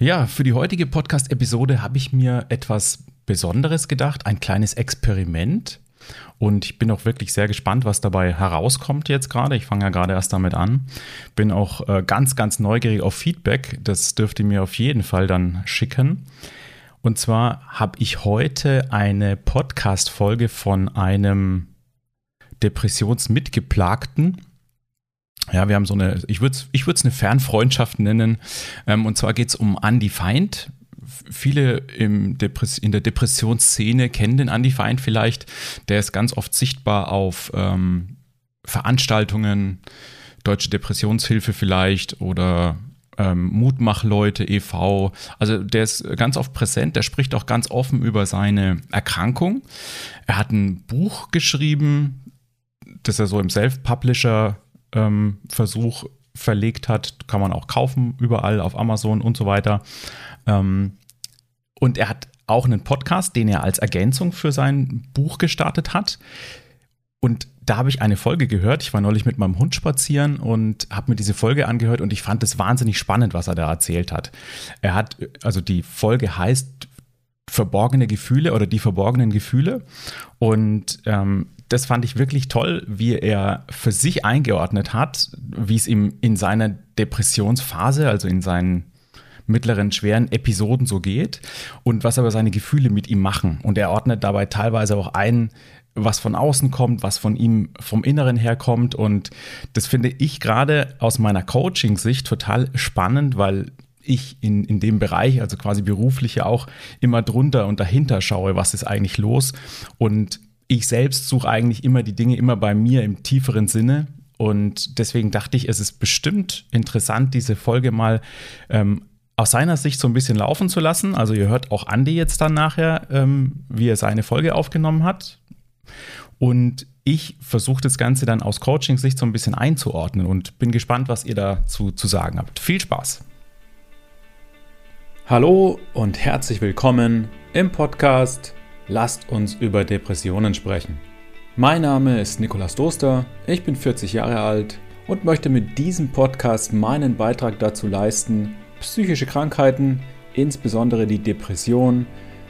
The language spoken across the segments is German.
Ja, für die heutige Podcast-Episode habe ich mir etwas Besonderes gedacht, ein kleines Experiment. Und ich bin auch wirklich sehr gespannt, was dabei herauskommt jetzt gerade. Ich fange ja gerade erst damit an. Bin auch äh, ganz, ganz neugierig auf Feedback. Das dürft ihr mir auf jeden Fall dann schicken. Und zwar habe ich heute eine Podcast-Folge von einem Depressionsmitgeplagten ja, wir haben so eine, ich würde es ich eine Fernfreundschaft nennen. Ähm, und zwar geht es um Andy Feind. Viele in der Depressionsszene kennen den Andy Feind vielleicht. Der ist ganz oft sichtbar auf ähm, Veranstaltungen, Deutsche Depressionshilfe vielleicht oder ähm, Mutmachleute e.V. Also der ist ganz oft präsent, der spricht auch ganz offen über seine Erkrankung. Er hat ein Buch geschrieben, das er so im Self-Publisher ähm, Versuch verlegt hat. Kann man auch kaufen, überall auf Amazon und so weiter. Ähm, und er hat auch einen Podcast, den er als Ergänzung für sein Buch gestartet hat. Und da habe ich eine Folge gehört. Ich war neulich mit meinem Hund spazieren und habe mir diese Folge angehört und ich fand es wahnsinnig spannend, was er da erzählt hat. Er hat, also die Folge heißt Verborgene Gefühle oder die verborgenen Gefühle. Und ähm, das fand ich wirklich toll, wie er für sich eingeordnet hat, wie es ihm in seiner Depressionsphase, also in seinen mittleren, schweren Episoden so geht und was aber seine Gefühle mit ihm machen. Und er ordnet dabei teilweise auch ein, was von außen kommt, was von ihm vom Inneren her kommt. Und das finde ich gerade aus meiner Coaching-Sicht total spannend, weil ich in, in dem Bereich, also quasi beruflich ja auch immer drunter und dahinter schaue, was ist eigentlich los. Und ich selbst suche eigentlich immer die Dinge immer bei mir im tieferen Sinne. Und deswegen dachte ich, es ist bestimmt interessant, diese Folge mal ähm, aus seiner Sicht so ein bisschen laufen zu lassen. Also ihr hört auch Andi jetzt dann nachher, ähm, wie er seine Folge aufgenommen hat. Und ich versuche das Ganze dann aus Coaching-Sicht so ein bisschen einzuordnen und bin gespannt, was ihr dazu zu sagen habt. Viel Spaß! Hallo und herzlich willkommen im Podcast lasst uns über Depressionen sprechen. Mein Name ist Nikolas Doster, ich bin 40 Jahre alt und möchte mit diesem Podcast meinen Beitrag dazu leisten, psychische Krankheiten, insbesondere die Depression,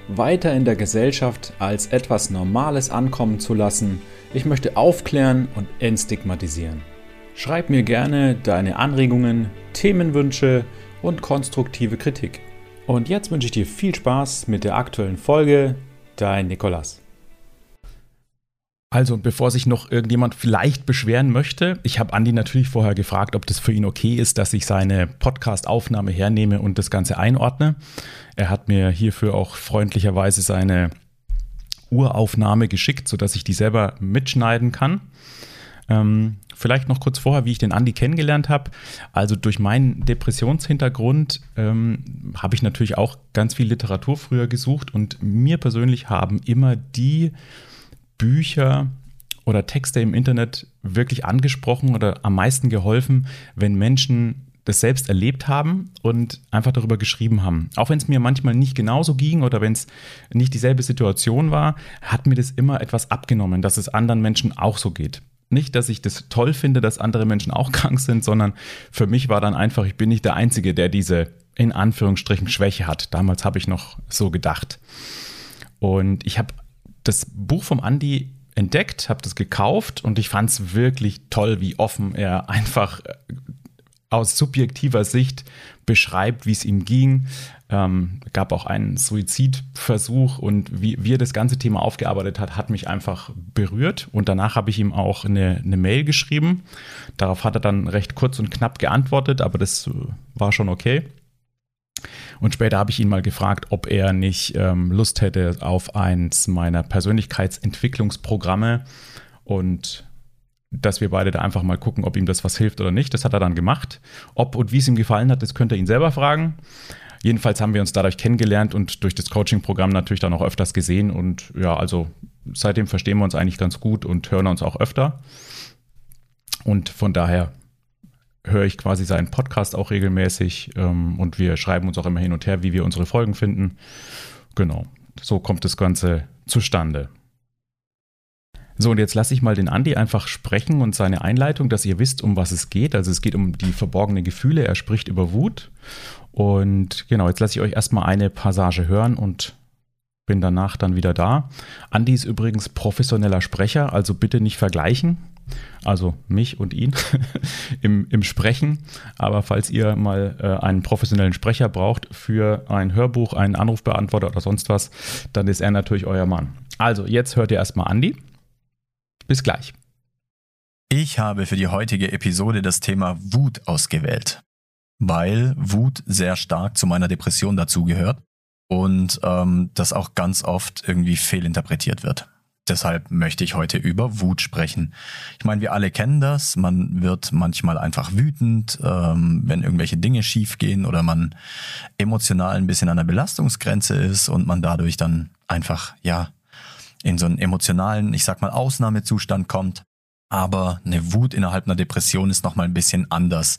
weiter in der Gesellschaft als etwas Normales ankommen zu lassen. Ich möchte aufklären und entstigmatisieren. Schreib mir gerne deine Anregungen, Themenwünsche und konstruktive Kritik. Und jetzt wünsche ich dir viel Spaß mit der aktuellen Folge Dein Nikolas. Also, bevor sich noch irgendjemand vielleicht beschweren möchte, ich habe Andi natürlich vorher gefragt, ob das für ihn okay ist, dass ich seine Podcast-Aufnahme hernehme und das Ganze einordne. Er hat mir hierfür auch freundlicherweise seine Uraufnahme geschickt, sodass ich die selber mitschneiden kann. Ähm, vielleicht noch kurz vorher, wie ich den Andi kennengelernt habe. Also durch meinen Depressionshintergrund ähm, habe ich natürlich auch ganz viel Literatur früher gesucht und mir persönlich haben immer die Bücher oder Texte im Internet wirklich angesprochen oder am meisten geholfen, wenn Menschen das selbst erlebt haben und einfach darüber geschrieben haben. Auch wenn es mir manchmal nicht genauso ging oder wenn es nicht dieselbe Situation war, hat mir das immer etwas abgenommen, dass es anderen Menschen auch so geht nicht, dass ich das toll finde, dass andere Menschen auch krank sind, sondern für mich war dann einfach, ich bin nicht der Einzige, der diese in Anführungsstrichen Schwäche hat. Damals habe ich noch so gedacht. Und ich habe das Buch vom Andi entdeckt, habe das gekauft und ich fand es wirklich toll, wie offen er einfach äh, aus subjektiver Sicht beschreibt, wie es ihm ging. Ähm, gab auch einen Suizidversuch und wie, wie er das ganze Thema aufgearbeitet hat, hat mich einfach berührt. Und danach habe ich ihm auch eine, eine Mail geschrieben. Darauf hat er dann recht kurz und knapp geantwortet, aber das äh, war schon okay. Und später habe ich ihn mal gefragt, ob er nicht ähm, Lust hätte auf eins meiner Persönlichkeitsentwicklungsprogramme. Und dass wir beide da einfach mal gucken, ob ihm das was hilft oder nicht. Das hat er dann gemacht. Ob und wie es ihm gefallen hat, das könnt ihr ihn selber fragen. Jedenfalls haben wir uns dadurch kennengelernt und durch das Coaching-Programm natürlich dann auch öfters gesehen. Und ja, also seitdem verstehen wir uns eigentlich ganz gut und hören uns auch öfter. Und von daher höre ich quasi seinen Podcast auch regelmäßig ähm, und wir schreiben uns auch immer hin und her, wie wir unsere Folgen finden. Genau, so kommt das Ganze zustande. So, und jetzt lasse ich mal den Andi einfach sprechen und seine Einleitung, dass ihr wisst, um was es geht. Also es geht um die verborgenen Gefühle. Er spricht über Wut. Und genau, jetzt lasse ich euch erstmal eine Passage hören und bin danach dann wieder da. Andi ist übrigens professioneller Sprecher, also bitte nicht vergleichen. Also mich und ihn im, im Sprechen. Aber falls ihr mal äh, einen professionellen Sprecher braucht für ein Hörbuch, einen Anrufbeantworter oder sonst was, dann ist er natürlich euer Mann. Also, jetzt hört ihr erstmal Andi. Bis gleich. Ich habe für die heutige Episode das Thema Wut ausgewählt, weil Wut sehr stark zu meiner Depression dazugehört und ähm, das auch ganz oft irgendwie fehlinterpretiert wird. Deshalb möchte ich heute über Wut sprechen. Ich meine, wir alle kennen das. Man wird manchmal einfach wütend, ähm, wenn irgendwelche Dinge schiefgehen oder man emotional ein bisschen an der Belastungsgrenze ist und man dadurch dann einfach, ja, in so einen emotionalen, ich sag mal, Ausnahmezustand kommt. Aber eine Wut innerhalb einer Depression ist nochmal ein bisschen anders.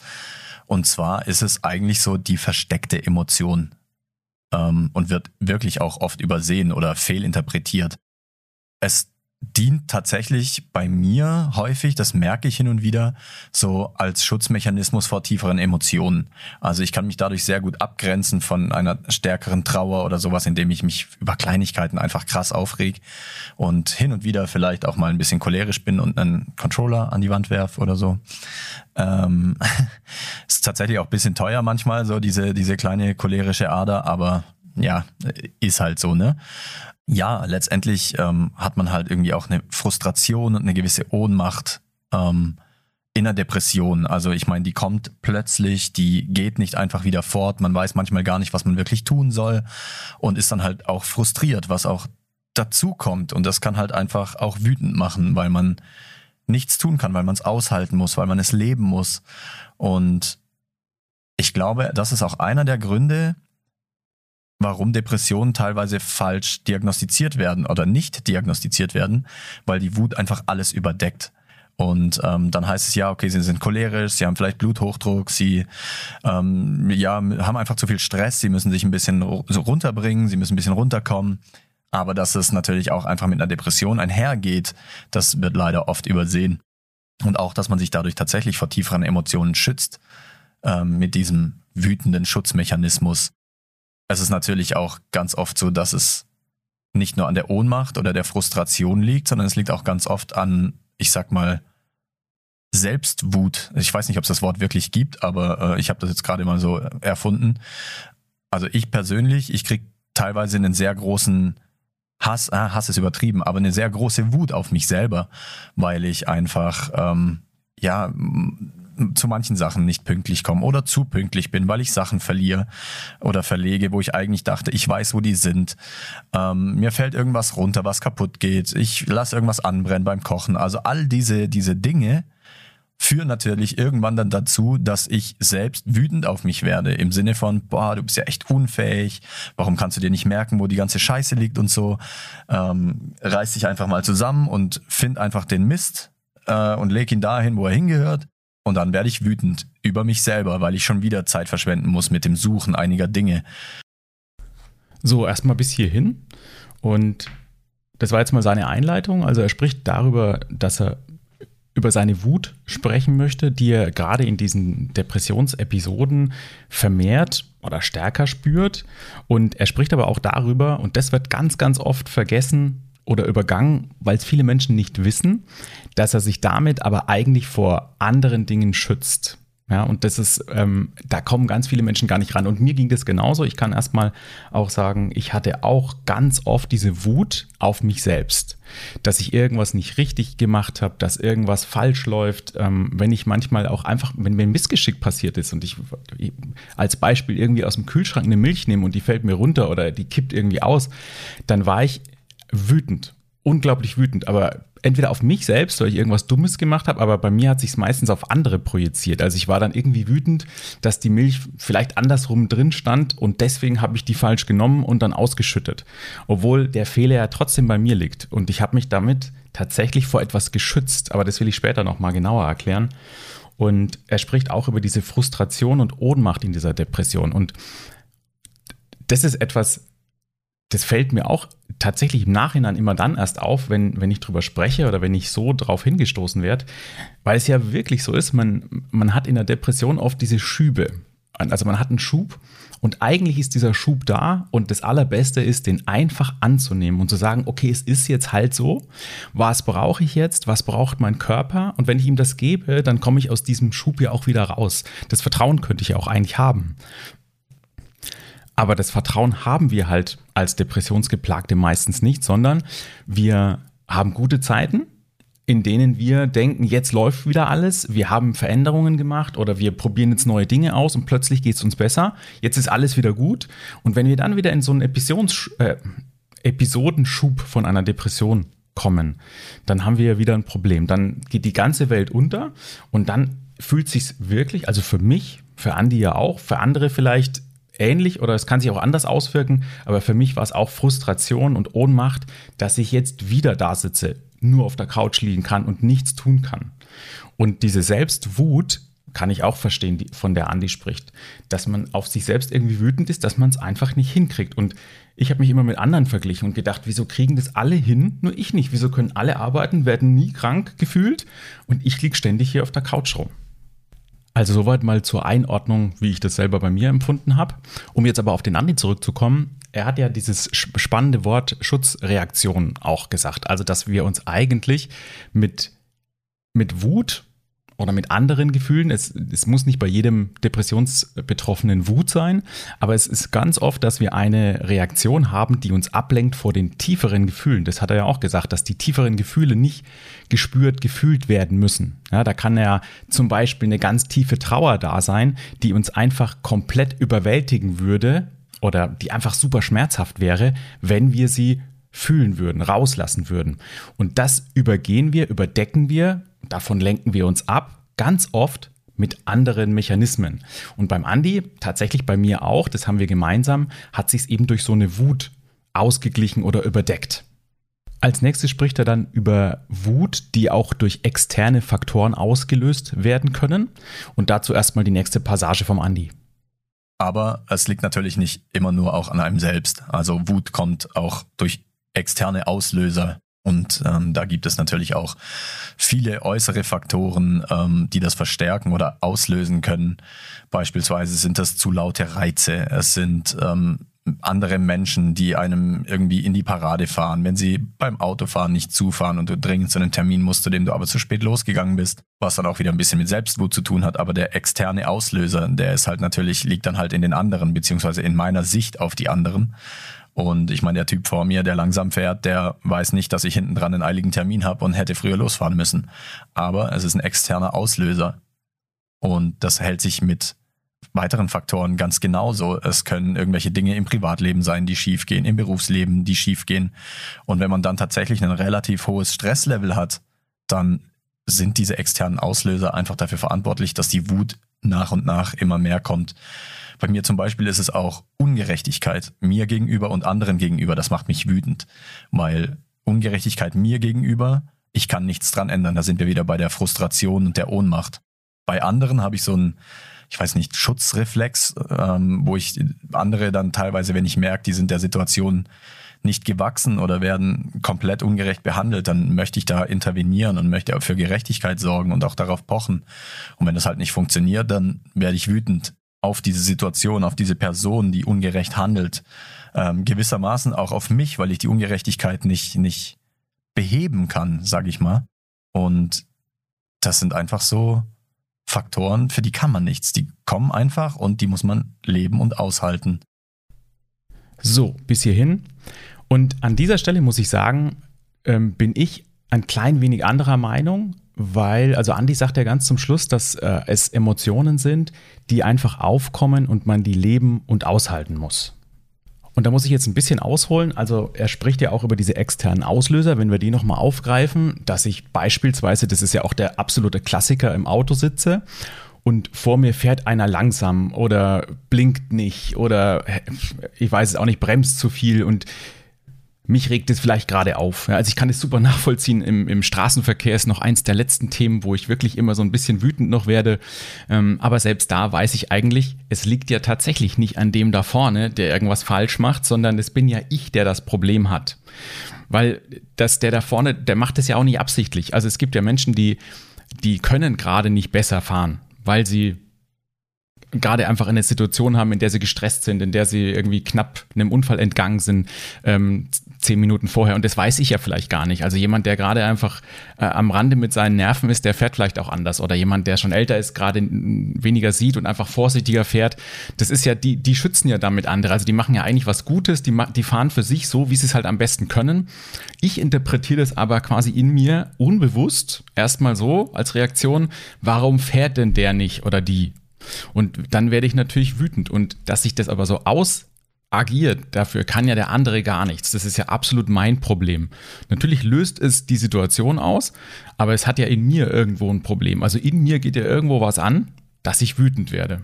Und zwar ist es eigentlich so die versteckte Emotion ähm, und wird wirklich auch oft übersehen oder fehlinterpretiert. Es dient tatsächlich bei mir häufig, das merke ich hin und wieder, so als Schutzmechanismus vor tieferen Emotionen. Also ich kann mich dadurch sehr gut abgrenzen von einer stärkeren Trauer oder sowas, indem ich mich über Kleinigkeiten einfach krass aufreg und hin und wieder vielleicht auch mal ein bisschen cholerisch bin und einen Controller an die Wand werf oder so. Ähm, ist tatsächlich auch ein bisschen teuer manchmal, so diese, diese kleine cholerische Ader, aber ja, ist halt so, ne? ja, letztendlich ähm, hat man halt irgendwie auch eine Frustration und eine gewisse Ohnmacht ähm, in der Depression. Also ich meine, die kommt plötzlich, die geht nicht einfach wieder fort. Man weiß manchmal gar nicht, was man wirklich tun soll und ist dann halt auch frustriert, was auch dazu kommt. Und das kann halt einfach auch wütend machen, weil man nichts tun kann, weil man es aushalten muss, weil man es leben muss. Und ich glaube, das ist auch einer der Gründe, warum Depressionen teilweise falsch diagnostiziert werden oder nicht diagnostiziert werden, weil die Wut einfach alles überdeckt. Und ähm, dann heißt es ja, okay, sie sind cholerisch, sie haben vielleicht Bluthochdruck, sie ähm, ja, haben einfach zu viel Stress, sie müssen sich ein bisschen runterbringen, sie müssen ein bisschen runterkommen. Aber dass es natürlich auch einfach mit einer Depression einhergeht, das wird leider oft übersehen. Und auch, dass man sich dadurch tatsächlich vor tieferen Emotionen schützt, ähm, mit diesem wütenden Schutzmechanismus es ist natürlich auch ganz oft so, dass es nicht nur an der Ohnmacht oder der Frustration liegt, sondern es liegt auch ganz oft an, ich sag mal, Selbstwut. Ich weiß nicht, ob es das Wort wirklich gibt, aber äh, ich habe das jetzt gerade mal so erfunden. Also ich persönlich, ich krieg teilweise einen sehr großen Hass, ah, Hass ist übertrieben, aber eine sehr große Wut auf mich selber, weil ich einfach ähm, ja zu manchen Sachen nicht pünktlich komme oder zu pünktlich bin, weil ich Sachen verliere oder verlege, wo ich eigentlich dachte, ich weiß, wo die sind. Ähm, mir fällt irgendwas runter, was kaputt geht. Ich lasse irgendwas anbrennen beim Kochen. Also all diese, diese Dinge führen natürlich irgendwann dann dazu, dass ich selbst wütend auf mich werde. Im Sinne von, boah, du bist ja echt unfähig. Warum kannst du dir nicht merken, wo die ganze Scheiße liegt und so? Ähm, reiß dich einfach mal zusammen und find einfach den Mist äh, und leg ihn dahin, wo er hingehört und dann werde ich wütend über mich selber, weil ich schon wieder Zeit verschwenden muss mit dem Suchen einiger Dinge. So, erstmal bis hierhin. Und das war jetzt mal seine Einleitung. Also er spricht darüber, dass er über seine Wut sprechen möchte, die er gerade in diesen Depressionsepisoden vermehrt oder stärker spürt. Und er spricht aber auch darüber, und das wird ganz, ganz oft vergessen, oder übergangen, weil es viele Menschen nicht wissen, dass er sich damit aber eigentlich vor anderen Dingen schützt. Ja, und das ist, ähm, da kommen ganz viele Menschen gar nicht ran. Und mir ging das genauso. Ich kann erstmal auch sagen, ich hatte auch ganz oft diese Wut auf mich selbst, dass ich irgendwas nicht richtig gemacht habe, dass irgendwas falsch läuft. Ähm, wenn ich manchmal auch einfach, wenn mir ein Missgeschick passiert ist und ich als Beispiel irgendwie aus dem Kühlschrank eine Milch nehme und die fällt mir runter oder die kippt irgendwie aus, dann war ich wütend. Unglaublich wütend, aber entweder auf mich selbst, weil ich irgendwas Dummes gemacht habe, aber bei mir hat sich meistens auf andere projiziert. Also ich war dann irgendwie wütend, dass die Milch vielleicht andersrum drin stand und deswegen habe ich die falsch genommen und dann ausgeschüttet. Obwohl der Fehler ja trotzdem bei mir liegt und ich habe mich damit tatsächlich vor etwas geschützt, aber das will ich später nochmal genauer erklären. Und er spricht auch über diese Frustration und Ohnmacht in dieser Depression und das ist etwas, das fällt mir auch tatsächlich im Nachhinein immer dann erst auf, wenn, wenn ich drüber spreche oder wenn ich so drauf hingestoßen werde, weil es ja wirklich so ist, man, man hat in der Depression oft diese Schübe. Also man hat einen Schub und eigentlich ist dieser Schub da und das Allerbeste ist, den einfach anzunehmen und zu sagen, okay, es ist jetzt halt so. Was brauche ich jetzt? Was braucht mein Körper? Und wenn ich ihm das gebe, dann komme ich aus diesem Schub ja auch wieder raus. Das Vertrauen könnte ich ja auch eigentlich haben. Aber das Vertrauen haben wir halt als Depressionsgeplagte meistens nicht, sondern wir haben gute Zeiten, in denen wir denken, jetzt läuft wieder alles, wir haben Veränderungen gemacht oder wir probieren jetzt neue Dinge aus und plötzlich geht es uns besser, jetzt ist alles wieder gut. Und wenn wir dann wieder in so einen Episodensch äh, Episodenschub von einer Depression kommen, dann haben wir ja wieder ein Problem. Dann geht die ganze Welt unter und dann fühlt sich wirklich, also für mich, für Andi ja auch, für andere vielleicht ähnlich oder es kann sich auch anders auswirken, aber für mich war es auch Frustration und Ohnmacht, dass ich jetzt wieder da sitze, nur auf der Couch liegen kann und nichts tun kann. Und diese Selbstwut kann ich auch verstehen, von der Andi spricht, dass man auf sich selbst irgendwie wütend ist, dass man es einfach nicht hinkriegt. Und ich habe mich immer mit anderen verglichen und gedacht, wieso kriegen das alle hin, nur ich nicht? Wieso können alle arbeiten, werden nie krank gefühlt und ich liege ständig hier auf der Couch rum? Also soweit mal zur Einordnung, wie ich das selber bei mir empfunden habe. Um jetzt aber auf den Andi zurückzukommen, er hat ja dieses spannende Wort Schutzreaktion auch gesagt. Also, dass wir uns eigentlich mit, mit Wut oder mit anderen Gefühlen. Es, es muss nicht bei jedem Depressionsbetroffenen Wut sein, aber es ist ganz oft, dass wir eine Reaktion haben, die uns ablenkt vor den tieferen Gefühlen. Das hat er ja auch gesagt, dass die tieferen Gefühle nicht gespürt, gefühlt werden müssen. Ja, da kann ja zum Beispiel eine ganz tiefe Trauer da sein, die uns einfach komplett überwältigen würde oder die einfach super schmerzhaft wäre, wenn wir sie fühlen würden, rauslassen würden. Und das übergehen wir, überdecken wir davon lenken wir uns ab, ganz oft mit anderen Mechanismen. Und beim Andi, tatsächlich bei mir auch, das haben wir gemeinsam, hat sich eben durch so eine Wut ausgeglichen oder überdeckt. Als nächstes spricht er dann über Wut, die auch durch externe Faktoren ausgelöst werden können. Und dazu erstmal die nächste Passage vom Andi. Aber es liegt natürlich nicht immer nur auch an einem selbst. Also Wut kommt auch durch externe Auslöser und ähm, da gibt es natürlich auch viele äußere Faktoren, ähm, die das verstärken oder auslösen können. Beispielsweise sind das zu laute Reize. Es sind ähm, andere Menschen, die einem irgendwie in die Parade fahren, wenn sie beim Autofahren nicht zufahren und du dringend zu einem Termin musst, zu dem du aber zu spät losgegangen bist, was dann auch wieder ein bisschen mit Selbstwut zu tun hat. Aber der externe Auslöser, der ist halt natürlich, liegt dann halt in den anderen, beziehungsweise in meiner Sicht auf die anderen. Und ich meine, der Typ vor mir, der langsam fährt, der weiß nicht, dass ich hinten dran einen eiligen Termin habe und hätte früher losfahren müssen. Aber es ist ein externer Auslöser. Und das hält sich mit weiteren Faktoren ganz genauso. Es können irgendwelche Dinge im Privatleben sein, die schiefgehen, im Berufsleben, die schiefgehen. Und wenn man dann tatsächlich ein relativ hohes Stresslevel hat, dann sind diese externen Auslöser einfach dafür verantwortlich, dass die Wut nach und nach immer mehr kommt. Bei mir zum Beispiel ist es auch Ungerechtigkeit mir gegenüber und anderen gegenüber. Das macht mich wütend, weil Ungerechtigkeit mir gegenüber, ich kann nichts dran ändern. Da sind wir wieder bei der Frustration und der Ohnmacht. Bei anderen habe ich so einen, ich weiß nicht, Schutzreflex, ähm, wo ich andere dann teilweise, wenn ich merke, die sind der Situation nicht gewachsen oder werden komplett ungerecht behandelt, dann möchte ich da intervenieren und möchte für Gerechtigkeit sorgen und auch darauf pochen. Und wenn das halt nicht funktioniert, dann werde ich wütend auf diese Situation, auf diese Person, die ungerecht handelt, ähm, gewissermaßen auch auf mich, weil ich die Ungerechtigkeit nicht, nicht beheben kann, sage ich mal. Und das sind einfach so Faktoren, für die kann man nichts. Die kommen einfach und die muss man leben und aushalten. So, bis hierhin. Und an dieser Stelle muss ich sagen, ähm, bin ich ein klein wenig anderer Meinung weil, also Andi sagt ja ganz zum Schluss, dass äh, es Emotionen sind, die einfach aufkommen und man die leben und aushalten muss. Und da muss ich jetzt ein bisschen ausholen. Also er spricht ja auch über diese externen Auslöser, wenn wir die nochmal aufgreifen, dass ich beispielsweise, das ist ja auch der absolute Klassiker, im Auto sitze und vor mir fährt einer langsam oder blinkt nicht oder ich weiß es auch nicht, bremst zu viel und mich regt es vielleicht gerade auf. also ich kann es super nachvollziehen. Im, Im, Straßenverkehr ist noch eins der letzten Themen, wo ich wirklich immer so ein bisschen wütend noch werde. Ähm, aber selbst da weiß ich eigentlich, es liegt ja tatsächlich nicht an dem da vorne, der irgendwas falsch macht, sondern es bin ja ich, der das Problem hat. Weil das, der da vorne, der macht es ja auch nicht absichtlich. Also es gibt ja Menschen, die, die können gerade nicht besser fahren, weil sie gerade einfach eine Situation haben, in der sie gestresst sind, in der sie irgendwie knapp einem Unfall entgangen sind, ähm, zehn Minuten vorher. Und das weiß ich ja vielleicht gar nicht. Also jemand, der gerade einfach äh, am Rande mit seinen Nerven ist, der fährt vielleicht auch anders. Oder jemand, der schon älter ist, gerade weniger sieht und einfach vorsichtiger fährt. Das ist ja, die, die schützen ja damit andere. Also die machen ja eigentlich was Gutes, die, die fahren für sich so, wie sie es halt am besten können. Ich interpretiere das aber quasi in mir unbewusst erstmal so als Reaktion, warum fährt denn der nicht oder die? Und dann werde ich natürlich wütend. Und dass sich das aber so ausagiert, dafür kann ja der andere gar nichts. Das ist ja absolut mein Problem. Natürlich löst es die Situation aus, aber es hat ja in mir irgendwo ein Problem. Also in mir geht ja irgendwo was an, dass ich wütend werde.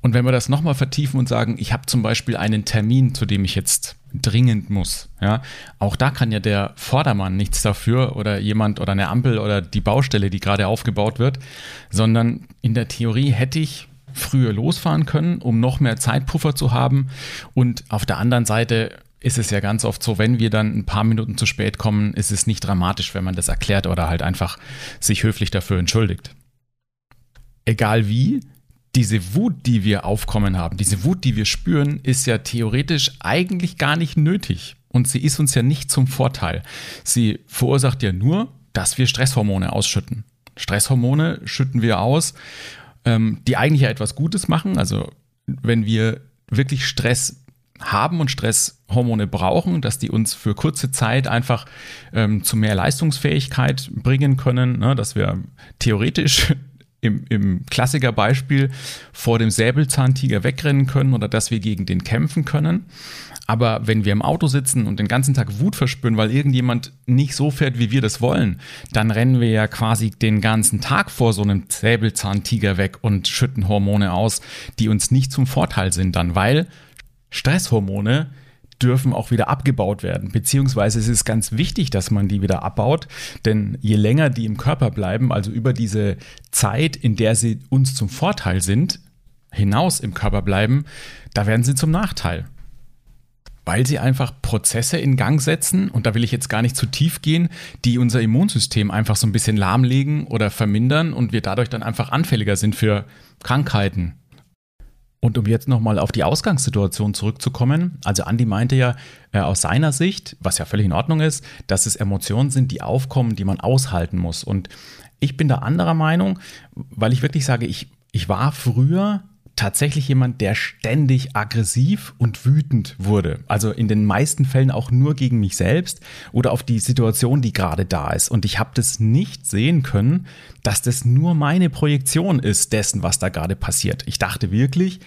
Und wenn wir das nochmal vertiefen und sagen, ich habe zum Beispiel einen Termin, zu dem ich jetzt dringend muss, ja, auch da kann ja der Vordermann nichts dafür oder jemand oder eine Ampel oder die Baustelle, die gerade aufgebaut wird, sondern in der Theorie hätte ich früher losfahren können, um noch mehr Zeitpuffer zu haben. Und auf der anderen Seite ist es ja ganz oft so, wenn wir dann ein paar Minuten zu spät kommen, ist es nicht dramatisch, wenn man das erklärt oder halt einfach sich höflich dafür entschuldigt. Egal wie, diese Wut, die wir aufkommen haben, diese Wut, die wir spüren, ist ja theoretisch eigentlich gar nicht nötig. Und sie ist uns ja nicht zum Vorteil. Sie verursacht ja nur, dass wir Stresshormone ausschütten. Stresshormone schütten wir aus, ähm, die eigentlich ja etwas Gutes machen. Also wenn wir wirklich Stress haben und Stresshormone brauchen, dass die uns für kurze Zeit einfach ähm, zu mehr Leistungsfähigkeit bringen können, ne, dass wir theoretisch im, im Klassikerbeispiel vor dem Säbelzahntiger wegrennen können oder dass wir gegen den kämpfen können. Aber wenn wir im Auto sitzen und den ganzen Tag Wut verspüren, weil irgendjemand nicht so fährt, wie wir das wollen, dann rennen wir ja quasi den ganzen Tag vor so einem Säbelzahntiger weg und schütten Hormone aus, die uns nicht zum Vorteil sind dann, weil Stresshormone dürfen auch wieder abgebaut werden. Beziehungsweise es ist ganz wichtig, dass man die wieder abbaut, denn je länger die im Körper bleiben, also über diese Zeit, in der sie uns zum Vorteil sind, hinaus im Körper bleiben, da werden sie zum Nachteil. Weil sie einfach Prozesse in Gang setzen, und da will ich jetzt gar nicht zu tief gehen, die unser Immunsystem einfach so ein bisschen lahmlegen oder vermindern und wir dadurch dann einfach anfälliger sind für Krankheiten, und um jetzt nochmal auf die Ausgangssituation zurückzukommen, also Andi meinte ja äh, aus seiner Sicht, was ja völlig in Ordnung ist, dass es Emotionen sind, die aufkommen, die man aushalten muss. Und ich bin da anderer Meinung, weil ich wirklich sage, ich, ich war früher tatsächlich jemand, der ständig aggressiv und wütend wurde. Also in den meisten Fällen auch nur gegen mich selbst oder auf die Situation, die gerade da ist. Und ich habe das nicht sehen können, dass das nur meine Projektion ist dessen, was da gerade passiert. Ich dachte wirklich,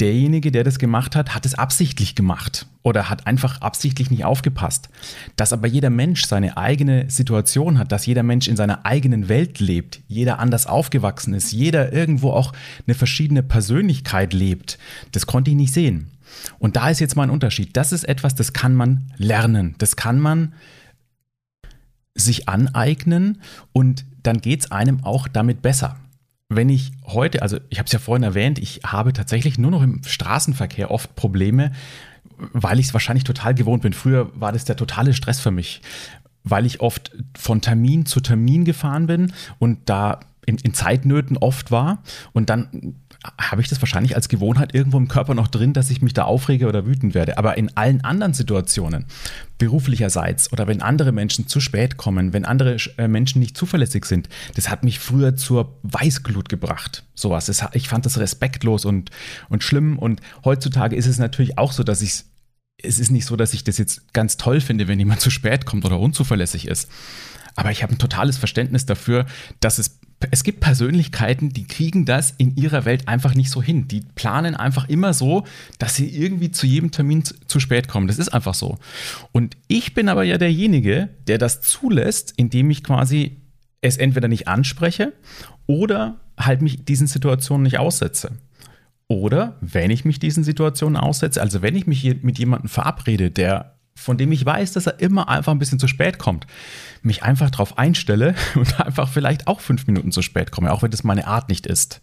derjenige, der das gemacht hat, hat es absichtlich gemacht oder hat einfach absichtlich nicht aufgepasst. Dass aber jeder Mensch seine eigene Situation hat, dass jeder Mensch in seiner eigenen Welt lebt, jeder anders aufgewachsen ist, jeder irgendwo auch eine verschiedene Persönlichkeit lebt, das konnte ich nicht sehen. Und da ist jetzt mal ein Unterschied. Das ist etwas, das kann man lernen. Das kann man sich aneignen und dann geht es einem auch damit besser wenn ich heute, also ich habe es ja vorhin erwähnt, ich habe tatsächlich nur noch im Straßenverkehr oft Probleme, weil ich es wahrscheinlich total gewohnt bin. Früher war das der totale Stress für mich, weil ich oft von Termin zu Termin gefahren bin und da in, in Zeitnöten oft war und dann habe ich das wahrscheinlich als Gewohnheit irgendwo im Körper noch drin, dass ich mich da aufrege oder wütend werde. Aber in allen anderen Situationen, beruflicherseits oder wenn andere Menschen zu spät kommen, wenn andere äh, Menschen nicht zuverlässig sind, das hat mich früher zur Weißglut gebracht. Sowas. Ich fand das respektlos und, und schlimm. Und heutzutage ist es natürlich auch so, dass ich es ist nicht so, dass ich das jetzt ganz toll finde, wenn jemand zu spät kommt oder unzuverlässig ist. Aber ich habe ein totales Verständnis dafür, dass es es gibt Persönlichkeiten, die kriegen das in ihrer Welt einfach nicht so hin. Die planen einfach immer so, dass sie irgendwie zu jedem Termin zu spät kommen. Das ist einfach so. Und ich bin aber ja derjenige, der das zulässt, indem ich quasi es entweder nicht anspreche oder halt mich diesen Situationen nicht aussetze. Oder wenn ich mich diesen Situationen aussetze, also wenn ich mich mit jemandem verabrede, der von dem ich weiß, dass er immer einfach ein bisschen zu spät kommt, mich einfach darauf einstelle und einfach vielleicht auch fünf Minuten zu spät komme, auch wenn das meine Art nicht ist.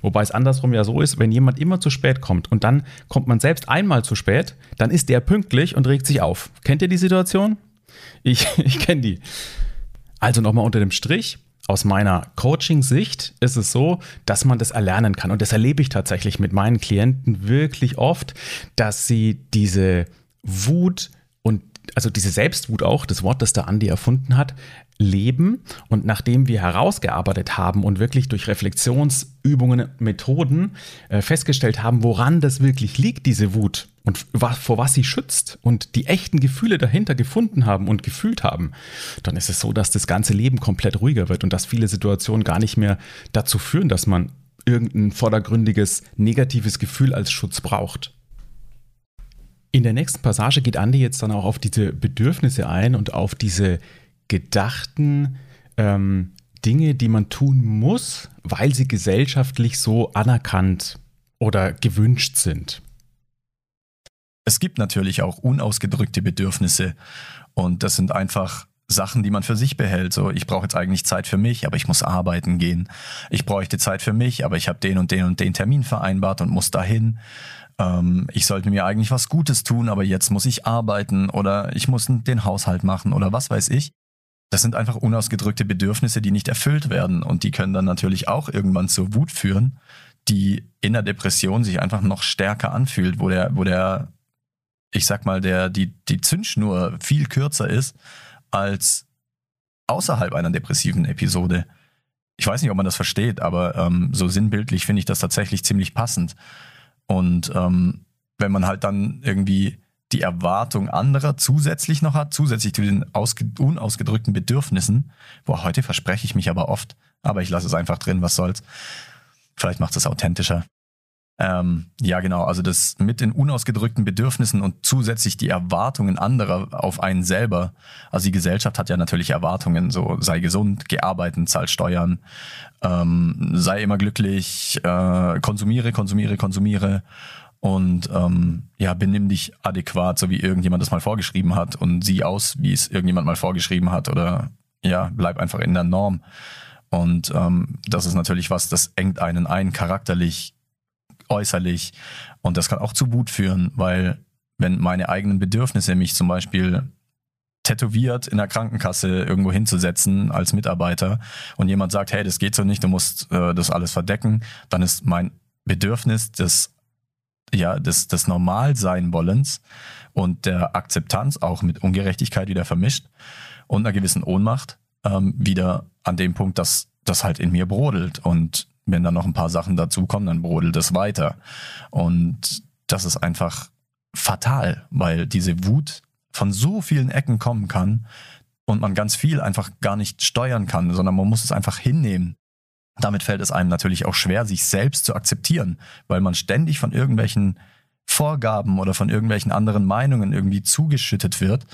Wobei es andersrum ja so ist, wenn jemand immer zu spät kommt und dann kommt man selbst einmal zu spät, dann ist der pünktlich und regt sich auf. Kennt ihr die Situation? Ich, ich kenne die. Also nochmal unter dem Strich. Aus meiner Coaching-Sicht ist es so, dass man das erlernen kann. Und das erlebe ich tatsächlich mit meinen Klienten wirklich oft, dass sie diese Wut und also diese Selbstwut auch, das Wort, das der Andi erfunden hat, leben. Und nachdem wir herausgearbeitet haben und wirklich durch Reflexionsübungen, Methoden äh, festgestellt haben, woran das wirklich liegt, diese Wut und vor was sie schützt und die echten Gefühle dahinter gefunden haben und gefühlt haben, dann ist es so, dass das ganze Leben komplett ruhiger wird und dass viele Situationen gar nicht mehr dazu führen, dass man irgendein vordergründiges negatives Gefühl als Schutz braucht. In der nächsten Passage geht Andi jetzt dann auch auf diese Bedürfnisse ein und auf diese gedachten ähm, Dinge, die man tun muss, weil sie gesellschaftlich so anerkannt oder gewünscht sind. Es gibt natürlich auch unausgedrückte Bedürfnisse und das sind einfach Sachen, die man für sich behält. So, ich brauche jetzt eigentlich Zeit für mich, aber ich muss arbeiten gehen. Ich bräuchte Zeit für mich, aber ich habe den und den und den Termin vereinbart und muss dahin ähm, ich sollte mir eigentlich was Gutes tun, aber jetzt muss ich arbeiten oder ich muss den Haushalt machen oder was weiß ich. Das sind einfach unausgedrückte Bedürfnisse, die nicht erfüllt werden und die können dann natürlich auch irgendwann zur Wut führen, die in der Depression sich einfach noch stärker anfühlt, wo der, wo der, ich sag mal, der, die, die Zündschnur viel kürzer ist als außerhalb einer depressiven Episode. Ich weiß nicht, ob man das versteht, aber ähm, so sinnbildlich finde ich das tatsächlich ziemlich passend. Und ähm, wenn man halt dann irgendwie die Erwartung anderer zusätzlich noch hat, zusätzlich zu den unausgedrückten Bedürfnissen, boah, heute verspreche ich mich aber oft, aber ich lasse es einfach drin, was soll's. Vielleicht macht es authentischer. Ähm, ja, genau, also das mit den unausgedrückten Bedürfnissen und zusätzlich die Erwartungen anderer auf einen selber. Also die Gesellschaft hat ja natürlich Erwartungen, so sei gesund, geh arbeiten, zahl Steuern, ähm, sei immer glücklich, äh, konsumiere, konsumiere, konsumiere und ähm, ja, benimm dich adäquat, so wie irgendjemand das mal vorgeschrieben hat und sieh aus, wie es irgendjemand mal vorgeschrieben hat oder ja, bleib einfach in der Norm. Und ähm, das ist natürlich was, das engt einen ein, charakterlich, äußerlich. Und das kann auch zu Wut führen, weil wenn meine eigenen Bedürfnisse mich zum Beispiel tätowiert in der Krankenkasse irgendwo hinzusetzen als Mitarbeiter und jemand sagt, hey, das geht so nicht, du musst äh, das alles verdecken, dann ist mein Bedürfnis des, ja, des, des Normalsein-Wollens und der Akzeptanz auch mit Ungerechtigkeit wieder vermischt und einer gewissen Ohnmacht ähm, wieder an dem Punkt, dass das halt in mir brodelt und wenn dann noch ein paar Sachen dazukommen, dann brodelt es weiter. Und das ist einfach fatal, weil diese Wut von so vielen Ecken kommen kann und man ganz viel einfach gar nicht steuern kann, sondern man muss es einfach hinnehmen. Damit fällt es einem natürlich auch schwer, sich selbst zu akzeptieren, weil man ständig von irgendwelchen Vorgaben oder von irgendwelchen anderen Meinungen irgendwie zugeschüttet wird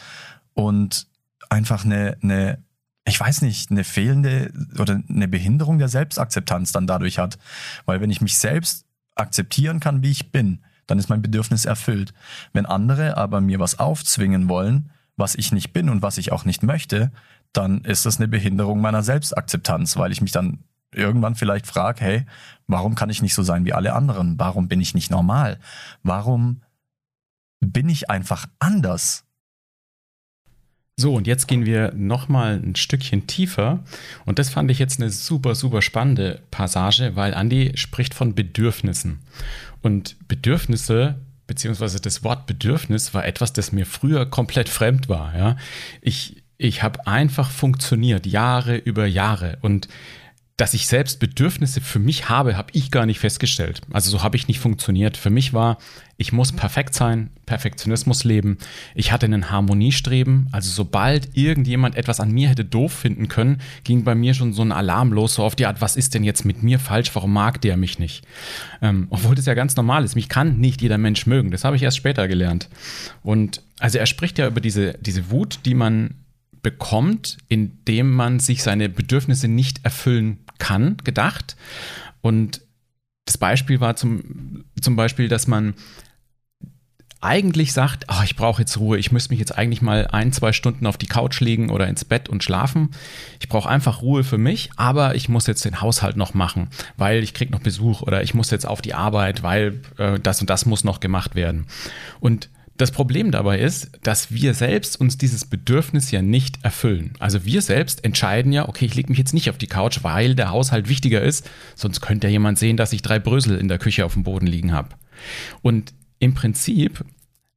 und einfach eine, eine ich weiß nicht, eine fehlende oder eine Behinderung der Selbstakzeptanz dann dadurch hat. Weil wenn ich mich selbst akzeptieren kann, wie ich bin, dann ist mein Bedürfnis erfüllt. Wenn andere aber mir was aufzwingen wollen, was ich nicht bin und was ich auch nicht möchte, dann ist das eine Behinderung meiner Selbstakzeptanz, weil ich mich dann irgendwann vielleicht frage, hey, warum kann ich nicht so sein wie alle anderen? Warum bin ich nicht normal? Warum bin ich einfach anders? So, und jetzt gehen wir nochmal ein Stückchen tiefer. Und das fand ich jetzt eine super, super spannende Passage, weil Andi spricht von Bedürfnissen. Und Bedürfnisse, beziehungsweise das Wort Bedürfnis war etwas, das mir früher komplett fremd war. Ja? Ich, ich habe einfach funktioniert, Jahre über Jahre. Und dass ich selbst Bedürfnisse für mich habe, habe ich gar nicht festgestellt. Also so habe ich nicht funktioniert. Für mich war, ich muss perfekt sein, Perfektionismus leben. Ich hatte einen Harmoniestreben. Also sobald irgendjemand etwas an mir hätte doof finden können, ging bei mir schon so ein Alarm los, so auf die Art, was ist denn jetzt mit mir falsch? Warum mag der mich nicht? Ähm, obwohl das ja ganz normal ist. Mich kann nicht jeder Mensch mögen. Das habe ich erst später gelernt. Und also er spricht ja über diese, diese Wut, die man bekommt, indem man sich seine Bedürfnisse nicht erfüllen kann, gedacht. Und das Beispiel war zum, zum Beispiel, dass man eigentlich sagt, oh, ich brauche jetzt Ruhe, ich müsste mich jetzt eigentlich mal ein, zwei Stunden auf die Couch legen oder ins Bett und schlafen. Ich brauche einfach Ruhe für mich, aber ich muss jetzt den Haushalt noch machen, weil ich kriege noch Besuch oder ich muss jetzt auf die Arbeit, weil äh, das und das muss noch gemacht werden. Und das Problem dabei ist, dass wir selbst uns dieses Bedürfnis ja nicht erfüllen. Also wir selbst entscheiden ja, okay, ich lege mich jetzt nicht auf die Couch, weil der Haushalt wichtiger ist, sonst könnte ja jemand sehen, dass ich drei Brösel in der Küche auf dem Boden liegen habe. Und im Prinzip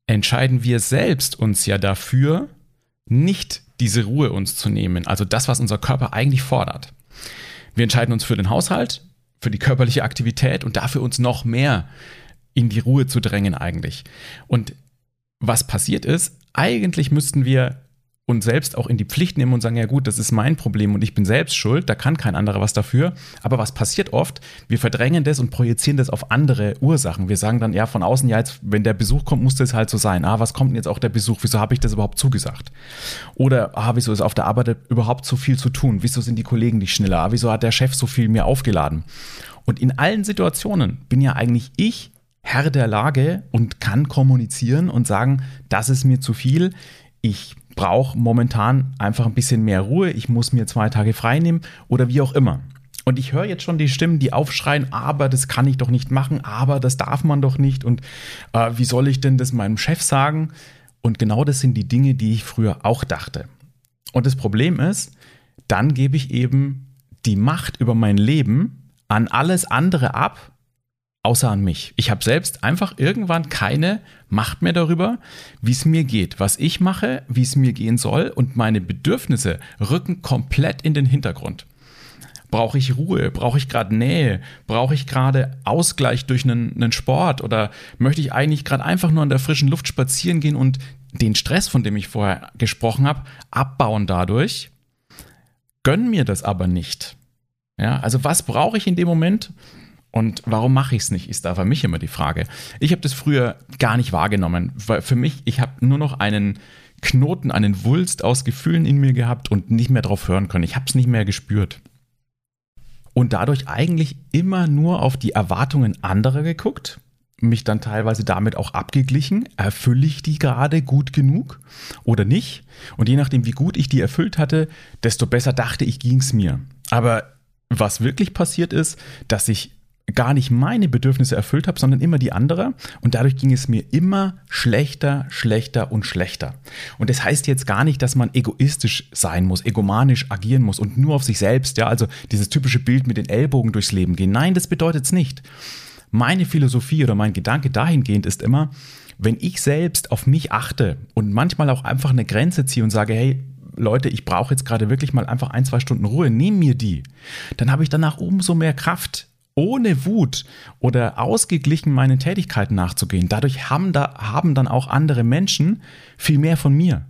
entscheiden wir selbst uns ja dafür, nicht diese Ruhe uns zu nehmen, also das, was unser Körper eigentlich fordert. Wir entscheiden uns für den Haushalt, für die körperliche Aktivität und dafür uns noch mehr in die Ruhe zu drängen eigentlich. Und was passiert ist, eigentlich müssten wir uns selbst auch in die Pflicht nehmen und sagen, ja gut, das ist mein Problem und ich bin selbst schuld, da kann kein anderer was dafür. Aber was passiert oft? Wir verdrängen das und projizieren das auf andere Ursachen. Wir sagen dann, ja, von außen, ja, jetzt, wenn der Besuch kommt, muss das halt so sein. Ah, was kommt denn jetzt auch der Besuch? Wieso habe ich das überhaupt zugesagt? Oder, ah, wieso ist auf der Arbeit überhaupt so viel zu tun? Wieso sind die Kollegen nicht schneller? Ah, wieso hat der Chef so viel mir aufgeladen? Und in allen Situationen bin ja eigentlich ich Herr der Lage und kann kommunizieren und sagen, das ist mir zu viel. Ich brauche momentan einfach ein bisschen mehr Ruhe, ich muss mir zwei Tage frei nehmen oder wie auch immer. Und ich höre jetzt schon die Stimmen, die aufschreien, aber das kann ich doch nicht machen, aber das darf man doch nicht und äh, wie soll ich denn das meinem Chef sagen? Und genau das sind die Dinge, die ich früher auch dachte. Und das Problem ist, dann gebe ich eben die Macht über mein Leben an alles andere ab, außer an mich. Ich habe selbst einfach irgendwann keine Macht mehr darüber, wie es mir geht, was ich mache, wie es mir gehen soll und meine Bedürfnisse rücken komplett in den Hintergrund. Brauche ich Ruhe? Brauche ich gerade Nähe? Brauche ich gerade Ausgleich durch einen, einen Sport? Oder möchte ich eigentlich gerade einfach nur in der frischen Luft spazieren gehen und den Stress, von dem ich vorher gesprochen habe, abbauen dadurch? Gönn mir das aber nicht. Ja, also was brauche ich in dem Moment? Und warum mache ich es nicht, ist da für mich immer die Frage. Ich habe das früher gar nicht wahrgenommen, weil für mich, ich habe nur noch einen Knoten, einen Wulst aus Gefühlen in mir gehabt und nicht mehr drauf hören können. Ich habe es nicht mehr gespürt. Und dadurch eigentlich immer nur auf die Erwartungen anderer geguckt, mich dann teilweise damit auch abgeglichen. Erfülle ich die gerade gut genug oder nicht? Und je nachdem, wie gut ich die erfüllt hatte, desto besser dachte ich, ging es mir. Aber was wirklich passiert ist, dass ich gar nicht meine Bedürfnisse erfüllt habe, sondern immer die andere. Und dadurch ging es mir immer schlechter, schlechter und schlechter. Und das heißt jetzt gar nicht, dass man egoistisch sein muss, egomanisch agieren muss und nur auf sich selbst, ja, also dieses typische Bild mit den Ellbogen durchs Leben gehen. Nein, das bedeutet es nicht. Meine Philosophie oder mein Gedanke dahingehend ist immer, wenn ich selbst auf mich achte und manchmal auch einfach eine Grenze ziehe und sage, hey, Leute, ich brauche jetzt gerade wirklich mal einfach ein, zwei Stunden Ruhe, nehm mir die, dann habe ich danach umso mehr Kraft, ohne Wut oder ausgeglichen meinen Tätigkeiten nachzugehen. Dadurch haben, da, haben dann auch andere Menschen viel mehr von mir.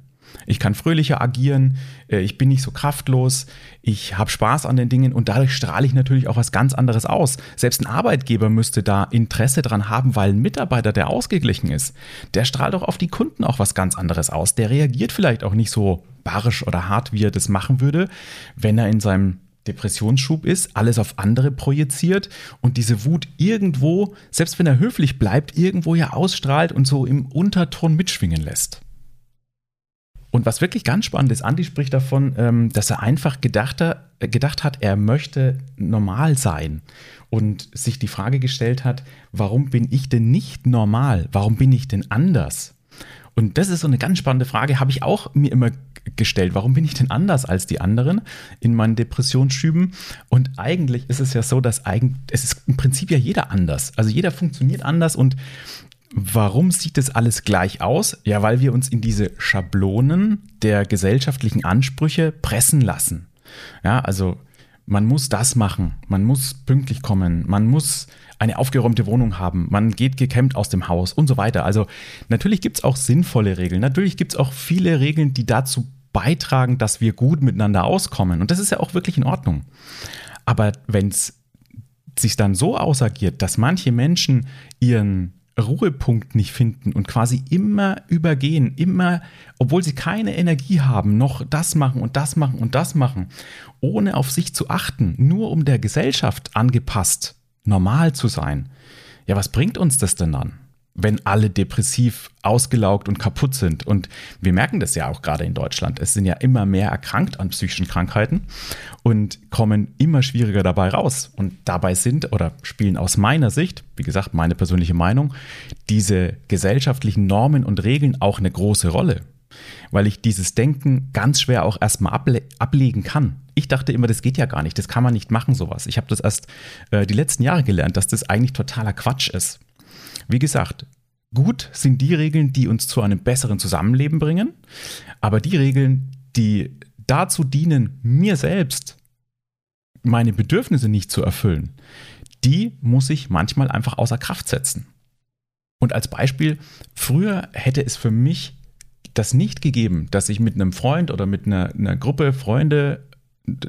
Ich kann fröhlicher agieren, äh, ich bin nicht so kraftlos, ich habe Spaß an den Dingen und dadurch strahle ich natürlich auch was ganz anderes aus. Selbst ein Arbeitgeber müsste da Interesse dran haben, weil ein Mitarbeiter, der ausgeglichen ist, der strahlt auch auf die Kunden auch was ganz anderes aus. Der reagiert vielleicht auch nicht so barsch oder hart, wie er das machen würde, wenn er in seinem Depressionsschub ist, alles auf andere projiziert und diese Wut irgendwo, selbst wenn er höflich bleibt, irgendwo ja ausstrahlt und so im Unterton mitschwingen lässt. Und was wirklich ganz spannend ist, Andi spricht davon, ähm, dass er einfach gedacht, äh, gedacht hat, er möchte normal sein und sich die Frage gestellt hat, warum bin ich denn nicht normal? Warum bin ich denn anders? Und das ist so eine ganz spannende Frage, habe ich auch mir immer gestellt. Warum bin ich denn anders als die anderen in meinen Depressionsschüben? Und eigentlich ist es ja so, dass eigentlich, es ist im Prinzip ja jeder anders. Also jeder funktioniert anders und Warum sieht das alles gleich aus? Ja, weil wir uns in diese Schablonen der gesellschaftlichen Ansprüche pressen lassen. Ja, also man muss das machen, man muss pünktlich kommen, man muss eine aufgeräumte Wohnung haben, man geht gekämmt aus dem Haus und so weiter. Also natürlich gibt es auch sinnvolle Regeln, natürlich gibt es auch viele Regeln, die dazu beitragen, dass wir gut miteinander auskommen. Und das ist ja auch wirklich in Ordnung. Aber wenn es sich dann so ausagiert, dass manche Menschen ihren Ruhepunkt nicht finden und quasi immer übergehen, immer, obwohl sie keine Energie haben, noch das machen und das machen und das machen, ohne auf sich zu achten, nur um der Gesellschaft angepasst, normal zu sein. Ja, was bringt uns das denn dann? Wenn alle depressiv ausgelaugt und kaputt sind. Und wir merken das ja auch gerade in Deutschland. Es sind ja immer mehr erkrankt an psychischen Krankheiten und kommen immer schwieriger dabei raus. Und dabei sind oder spielen aus meiner Sicht, wie gesagt, meine persönliche Meinung, diese gesellschaftlichen Normen und Regeln auch eine große Rolle. Weil ich dieses Denken ganz schwer auch erstmal able ablegen kann. Ich dachte immer, das geht ja gar nicht, das kann man nicht machen, sowas. Ich habe das erst äh, die letzten Jahre gelernt, dass das eigentlich totaler Quatsch ist. Wie gesagt, gut sind die Regeln, die uns zu einem besseren Zusammenleben bringen, aber die Regeln, die dazu dienen, mir selbst meine Bedürfnisse nicht zu erfüllen, die muss ich manchmal einfach außer Kraft setzen. Und als Beispiel, früher hätte es für mich das nicht gegeben, dass ich mit einem Freund oder mit einer, einer Gruppe Freunde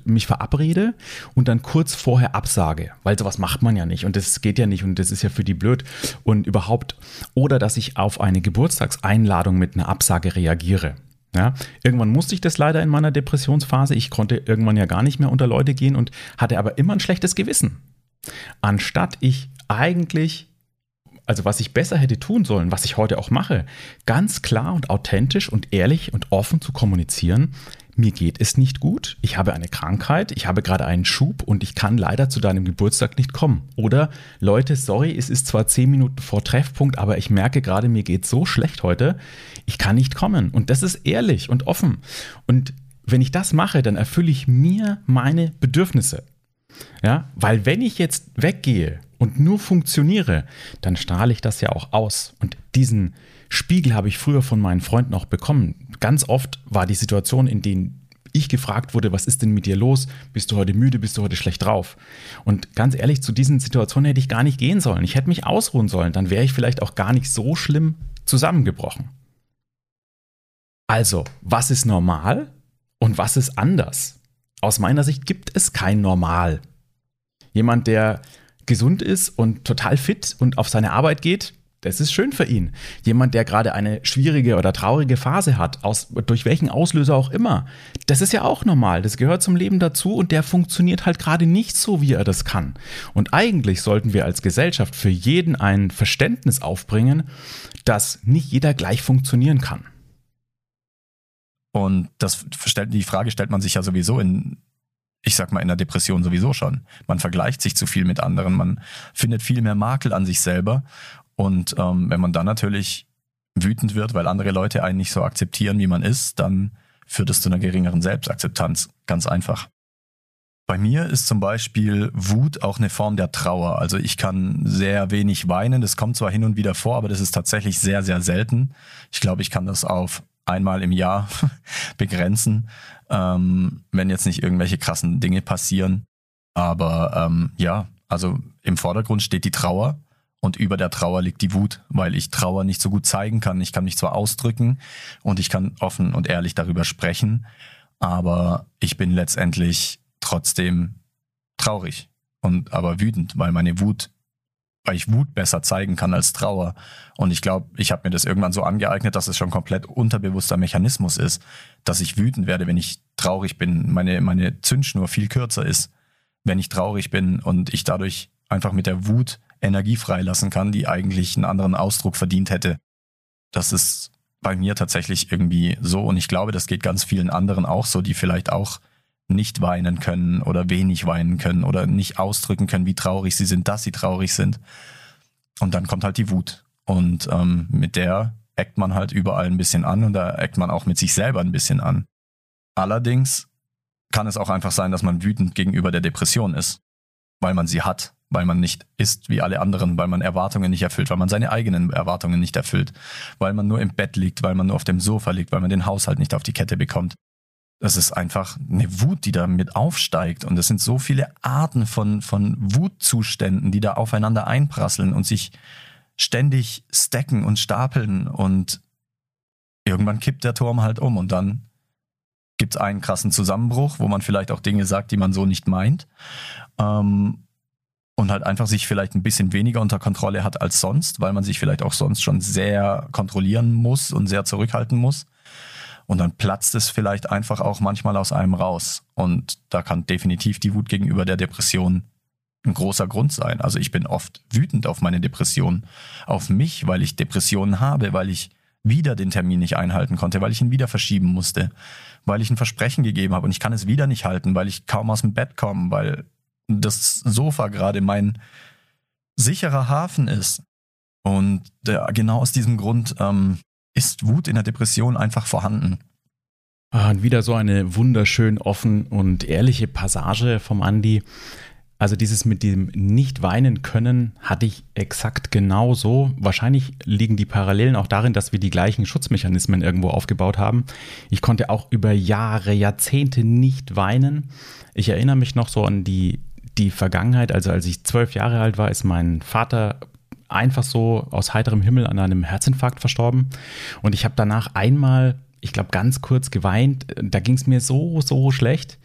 mich verabrede und dann kurz vorher absage, weil sowas macht man ja nicht und das geht ja nicht und das ist ja für die blöd und überhaupt oder dass ich auf eine Geburtstagseinladung mit einer Absage reagiere. Ja, irgendwann musste ich das leider in meiner Depressionsphase. Ich konnte irgendwann ja gar nicht mehr unter Leute gehen und hatte aber immer ein schlechtes Gewissen. Anstatt ich eigentlich also was ich besser hätte tun sollen, was ich heute auch mache, ganz klar und authentisch und ehrlich und offen zu kommunizieren, mir geht es nicht gut, ich habe eine Krankheit, ich habe gerade einen Schub und ich kann leider zu deinem Geburtstag nicht kommen. Oder Leute, sorry, es ist zwar zehn Minuten vor Treffpunkt, aber ich merke gerade, mir geht so schlecht heute, ich kann nicht kommen. Und das ist ehrlich und offen. Und wenn ich das mache, dann erfülle ich mir meine Bedürfnisse. Ja, weil wenn ich jetzt weggehe und nur funktioniere, dann strahle ich das ja auch aus. Und diesen Spiegel habe ich früher von meinen Freunden auch bekommen. Ganz oft war die Situation, in denen ich gefragt wurde, was ist denn mit dir los? Bist du heute müde? Bist du heute schlecht drauf? Und ganz ehrlich, zu diesen Situationen hätte ich gar nicht gehen sollen. Ich hätte mich ausruhen sollen. Dann wäre ich vielleicht auch gar nicht so schlimm zusammengebrochen. Also, was ist normal und was ist anders? Aus meiner Sicht gibt es kein Normal. Jemand, der gesund ist und total fit und auf seine Arbeit geht, das ist schön für ihn. Jemand, der gerade eine schwierige oder traurige Phase hat, aus, durch welchen Auslöser auch immer, das ist ja auch normal. Das gehört zum Leben dazu und der funktioniert halt gerade nicht so, wie er das kann. Und eigentlich sollten wir als Gesellschaft für jeden ein Verständnis aufbringen, dass nicht jeder gleich funktionieren kann. Und das die Frage stellt man sich ja sowieso in ich sag mal, in der Depression sowieso schon. Man vergleicht sich zu viel mit anderen, man findet viel mehr Makel an sich selber. Und ähm, wenn man dann natürlich wütend wird, weil andere Leute einen nicht so akzeptieren, wie man ist, dann führt es zu einer geringeren Selbstakzeptanz. Ganz einfach. Bei mir ist zum Beispiel Wut auch eine Form der Trauer. Also ich kann sehr wenig weinen. Das kommt zwar hin und wieder vor, aber das ist tatsächlich sehr, sehr selten. Ich glaube, ich kann das auf einmal im Jahr begrenzen ähm, wenn jetzt nicht irgendwelche krassen Dinge passieren. Aber ähm, ja, also im Vordergrund steht die Trauer und über der Trauer liegt die Wut, weil ich Trauer nicht so gut zeigen kann. Ich kann mich zwar ausdrücken und ich kann offen und ehrlich darüber sprechen, aber ich bin letztendlich trotzdem traurig und aber wütend, weil meine Wut weil ich Wut besser zeigen kann als Trauer. Und ich glaube, ich habe mir das irgendwann so angeeignet, dass es schon komplett unterbewusster Mechanismus ist, dass ich wütend werde, wenn ich traurig bin. Meine, meine Zündschnur viel kürzer ist, wenn ich traurig bin und ich dadurch einfach mit der Wut Energie freilassen kann, die eigentlich einen anderen Ausdruck verdient hätte. Das ist bei mir tatsächlich irgendwie so und ich glaube, das geht ganz vielen anderen auch so, die vielleicht auch nicht weinen können oder wenig weinen können oder nicht ausdrücken können, wie traurig sie sind, dass sie traurig sind. Und dann kommt halt die Wut. Und ähm, mit der eckt man halt überall ein bisschen an und da eckt man auch mit sich selber ein bisschen an. Allerdings kann es auch einfach sein, dass man wütend gegenüber der Depression ist, weil man sie hat, weil man nicht ist wie alle anderen, weil man Erwartungen nicht erfüllt, weil man seine eigenen Erwartungen nicht erfüllt, weil man nur im Bett liegt, weil man nur auf dem Sofa liegt, weil man den Haushalt nicht auf die Kette bekommt. Das ist einfach eine Wut, die da mit aufsteigt. Und es sind so viele Arten von, von Wutzuständen, die da aufeinander einprasseln und sich ständig stacken und stapeln. Und irgendwann kippt der Turm halt um und dann gibt es einen krassen Zusammenbruch, wo man vielleicht auch Dinge sagt, die man so nicht meint. Ähm, und halt einfach sich vielleicht ein bisschen weniger unter Kontrolle hat als sonst, weil man sich vielleicht auch sonst schon sehr kontrollieren muss und sehr zurückhalten muss. Und dann platzt es vielleicht einfach auch manchmal aus einem raus. Und da kann definitiv die Wut gegenüber der Depression ein großer Grund sein. Also ich bin oft wütend auf meine Depression, auf mich, weil ich Depressionen habe, weil ich wieder den Termin nicht einhalten konnte, weil ich ihn wieder verschieben musste, weil ich ein Versprechen gegeben habe und ich kann es wieder nicht halten, weil ich kaum aus dem Bett komme, weil das Sofa gerade mein sicherer Hafen ist. Und der, genau aus diesem Grund ähm, ist Wut in der Depression einfach vorhanden. Ah, und wieder so eine wunderschön offen und ehrliche Passage vom Andi. Also dieses mit dem nicht weinen können hatte ich exakt genauso. Wahrscheinlich liegen die Parallelen auch darin, dass wir die gleichen Schutzmechanismen irgendwo aufgebaut haben. Ich konnte auch über Jahre, Jahrzehnte nicht weinen. Ich erinnere mich noch so an die, die Vergangenheit. Also als ich zwölf Jahre alt war, ist mein Vater einfach so aus heiterem Himmel an einem Herzinfarkt verstorben. Und ich habe danach einmal ich glaube, ganz kurz geweint. Da ging es mir so, so schlecht.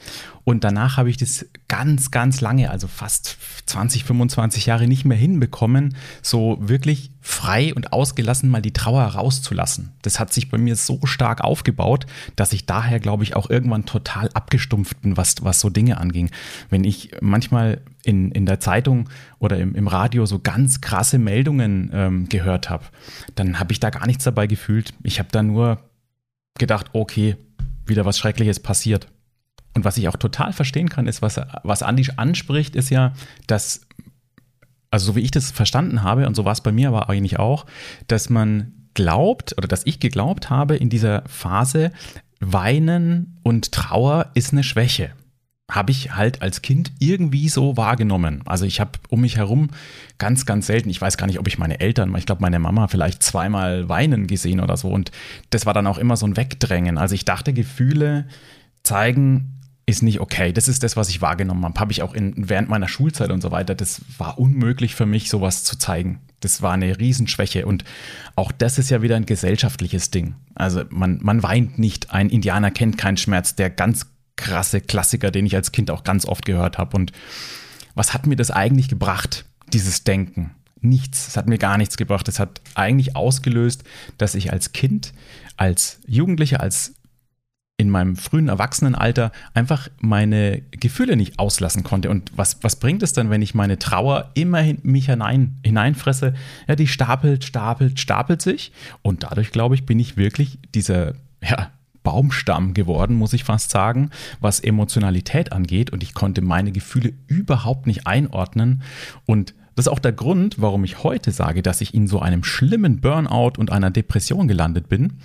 Und danach habe ich das ganz, ganz lange, also fast 20, 25 Jahre nicht mehr hinbekommen, so wirklich frei und ausgelassen mal die Trauer rauszulassen. Das hat sich bei mir so stark aufgebaut, dass ich daher, glaube ich, auch irgendwann total abgestumpft bin, was, was so Dinge anging. Wenn ich manchmal in, in der Zeitung oder im, im Radio so ganz krasse Meldungen ähm, gehört habe, dann habe ich da gar nichts dabei gefühlt. Ich habe da nur gedacht, okay, wieder was Schreckliches passiert. Und was ich auch total verstehen kann, ist, was, was Andi anspricht, ist ja, dass, also so wie ich das verstanden habe, und so war es bei mir aber eigentlich auch, dass man glaubt oder dass ich geglaubt habe in dieser Phase, Weinen und Trauer ist eine Schwäche habe ich halt als Kind irgendwie so wahrgenommen. Also ich habe um mich herum ganz, ganz selten, ich weiß gar nicht, ob ich meine Eltern, ich glaube meine Mama vielleicht zweimal weinen gesehen oder so. Und das war dann auch immer so ein Wegdrängen. Also ich dachte, Gefühle zeigen ist nicht okay. Das ist das, was ich wahrgenommen habe. Habe ich auch in, während meiner Schulzeit und so weiter. Das war unmöglich für mich, sowas zu zeigen. Das war eine Riesenschwäche. Und auch das ist ja wieder ein gesellschaftliches Ding. Also man, man weint nicht. Ein Indianer kennt keinen Schmerz, der ganz krasse Klassiker, den ich als Kind auch ganz oft gehört habe. Und was hat mir das eigentlich gebracht, dieses Denken? Nichts. Es hat mir gar nichts gebracht. Es hat eigentlich ausgelöst, dass ich als Kind, als Jugendlicher, als in meinem frühen Erwachsenenalter einfach meine Gefühle nicht auslassen konnte. Und was, was bringt es dann, wenn ich meine Trauer immer in mich hinein, hineinfresse? Ja, die stapelt, stapelt, stapelt sich. Und dadurch, glaube ich, bin ich wirklich dieser, ja, Baumstamm geworden, muss ich fast sagen, was Emotionalität angeht. Und ich konnte meine Gefühle überhaupt nicht einordnen. Und das ist auch der Grund, warum ich heute sage, dass ich in so einem schlimmen Burnout und einer Depression gelandet bin.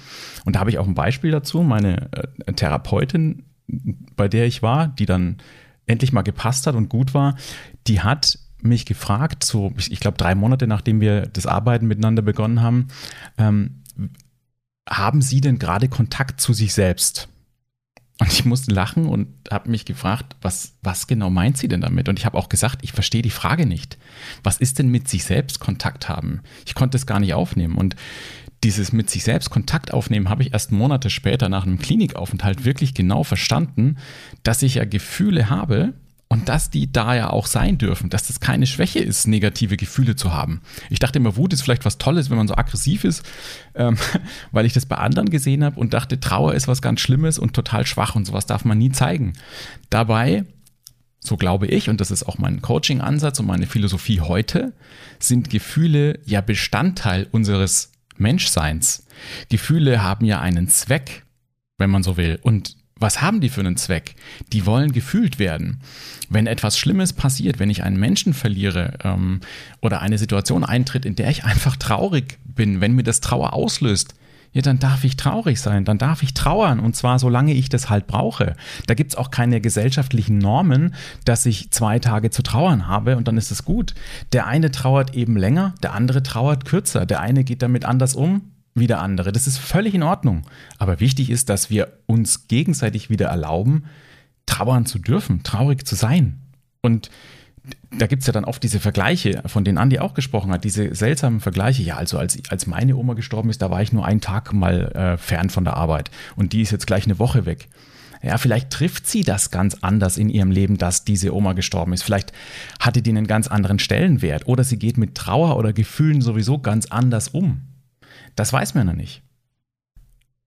Und da habe ich auch ein Beispiel dazu. Meine äh, Therapeutin, bei der ich war, die dann endlich mal gepasst hat und gut war, die hat mich gefragt, so ich glaube drei Monate nachdem wir das Arbeiten miteinander begonnen haben, ähm, haben Sie denn gerade Kontakt zu sich selbst? Und ich musste lachen und habe mich gefragt, was, was genau meint sie denn damit? Und ich habe auch gesagt, ich verstehe die Frage nicht. Was ist denn mit sich selbst Kontakt haben? Ich konnte es gar nicht aufnehmen. Und dieses mit sich selbst Kontakt aufnehmen habe ich erst Monate später nach einem Klinikaufenthalt wirklich genau verstanden, dass ich ja Gefühle habe, und dass die da ja auch sein dürfen, dass das keine Schwäche ist, negative Gefühle zu haben. Ich dachte immer, Wut ist vielleicht was Tolles, wenn man so aggressiv ist, ähm, weil ich das bei anderen gesehen habe und dachte, Trauer ist was ganz Schlimmes und total schwach und sowas darf man nie zeigen. Dabei, so glaube ich, und das ist auch mein Coaching-Ansatz und meine Philosophie heute, sind Gefühle ja Bestandteil unseres Menschseins. Gefühle haben ja einen Zweck, wenn man so will. Und was haben die für einen Zweck? Die wollen gefühlt werden. Wenn etwas Schlimmes passiert, wenn ich einen Menschen verliere ähm, oder eine Situation eintritt, in der ich einfach traurig bin, wenn mir das Trauer auslöst, ja, dann darf ich traurig sein, dann darf ich trauern und zwar solange ich das halt brauche. Da gibt es auch keine gesellschaftlichen Normen, dass ich zwei Tage zu trauern habe und dann ist es gut. Der eine trauert eben länger, der andere trauert kürzer, der eine geht damit anders um, wie der andere. Das ist völlig in Ordnung. Aber wichtig ist, dass wir uns gegenseitig wieder erlauben, trauern zu dürfen, traurig zu sein. Und da gibt es ja dann oft diese Vergleiche, von denen Andi auch gesprochen hat, diese seltsamen Vergleiche. Ja, also als, als meine Oma gestorben ist, da war ich nur einen Tag mal äh, fern von der Arbeit und die ist jetzt gleich eine Woche weg. Ja, vielleicht trifft sie das ganz anders in ihrem Leben, dass diese Oma gestorben ist. Vielleicht hatte die einen ganz anderen Stellenwert oder sie geht mit Trauer oder Gefühlen sowieso ganz anders um. Das weiß man ja nicht.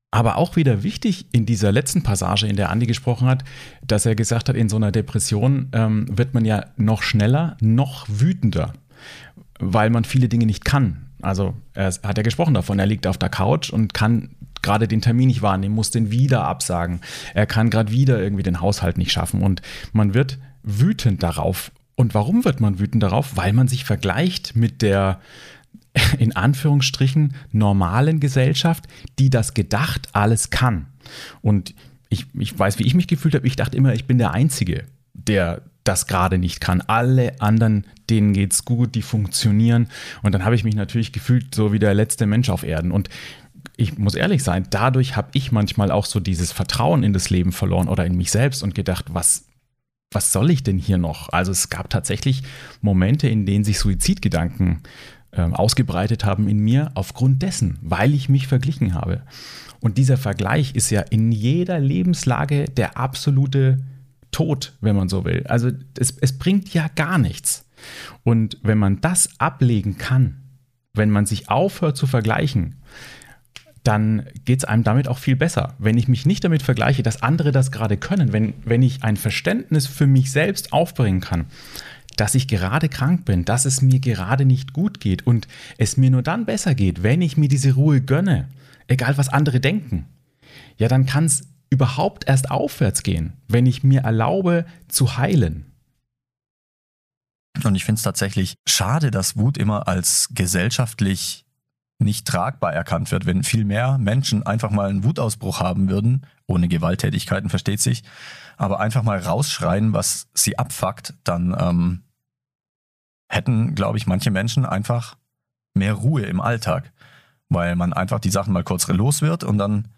Aber auch wieder wichtig in dieser letzten Passage, in der Andi gesprochen hat, dass er gesagt hat, in so einer Depression ähm, wird man ja noch schneller, noch wütender, weil man viele Dinge nicht kann. Also er hat ja gesprochen davon, er liegt auf der Couch und kann gerade den Termin nicht wahrnehmen, muss den wieder absagen. Er kann gerade wieder irgendwie den Haushalt nicht schaffen und man wird wütend darauf. Und warum wird man wütend darauf? Weil man sich vergleicht mit der in Anführungsstrichen normalen Gesellschaft, die das gedacht alles kann. Und ich, ich weiß, wie ich mich gefühlt habe. Ich dachte immer, ich bin der Einzige, der das gerade nicht kann. Alle anderen, denen geht's gut, die funktionieren. Und dann habe ich mich natürlich gefühlt so wie der letzte Mensch auf Erden. Und ich muss ehrlich sein, dadurch habe ich manchmal auch so dieses Vertrauen in das Leben verloren oder in mich selbst und gedacht, was, was soll ich denn hier noch? Also es gab tatsächlich Momente, in denen sich Suizidgedanken äh, ausgebreitet haben in mir aufgrund dessen, weil ich mich verglichen habe. Und dieser Vergleich ist ja in jeder Lebenslage der absolute Tod, wenn man so will. Also es, es bringt ja gar nichts. Und wenn man das ablegen kann, wenn man sich aufhört zu vergleichen, dann geht es einem damit auch viel besser. Wenn ich mich nicht damit vergleiche, dass andere das gerade können, wenn, wenn ich ein Verständnis für mich selbst aufbringen kann, dass ich gerade krank bin, dass es mir gerade nicht gut geht und es mir nur dann besser geht, wenn ich mir diese Ruhe gönne, egal was andere denken, ja, dann kann es überhaupt erst aufwärts gehen, wenn ich mir erlaube zu heilen. Und ich finde es tatsächlich schade, dass Wut immer als gesellschaftlich nicht tragbar erkannt wird. Wenn viel mehr Menschen einfach mal einen Wutausbruch haben würden, ohne Gewalttätigkeiten, versteht sich, aber einfach mal rausschreien, was sie abfuckt, dann ähm, hätten, glaube ich, manche Menschen einfach mehr Ruhe im Alltag, weil man einfach die Sachen mal kurz los wird und dann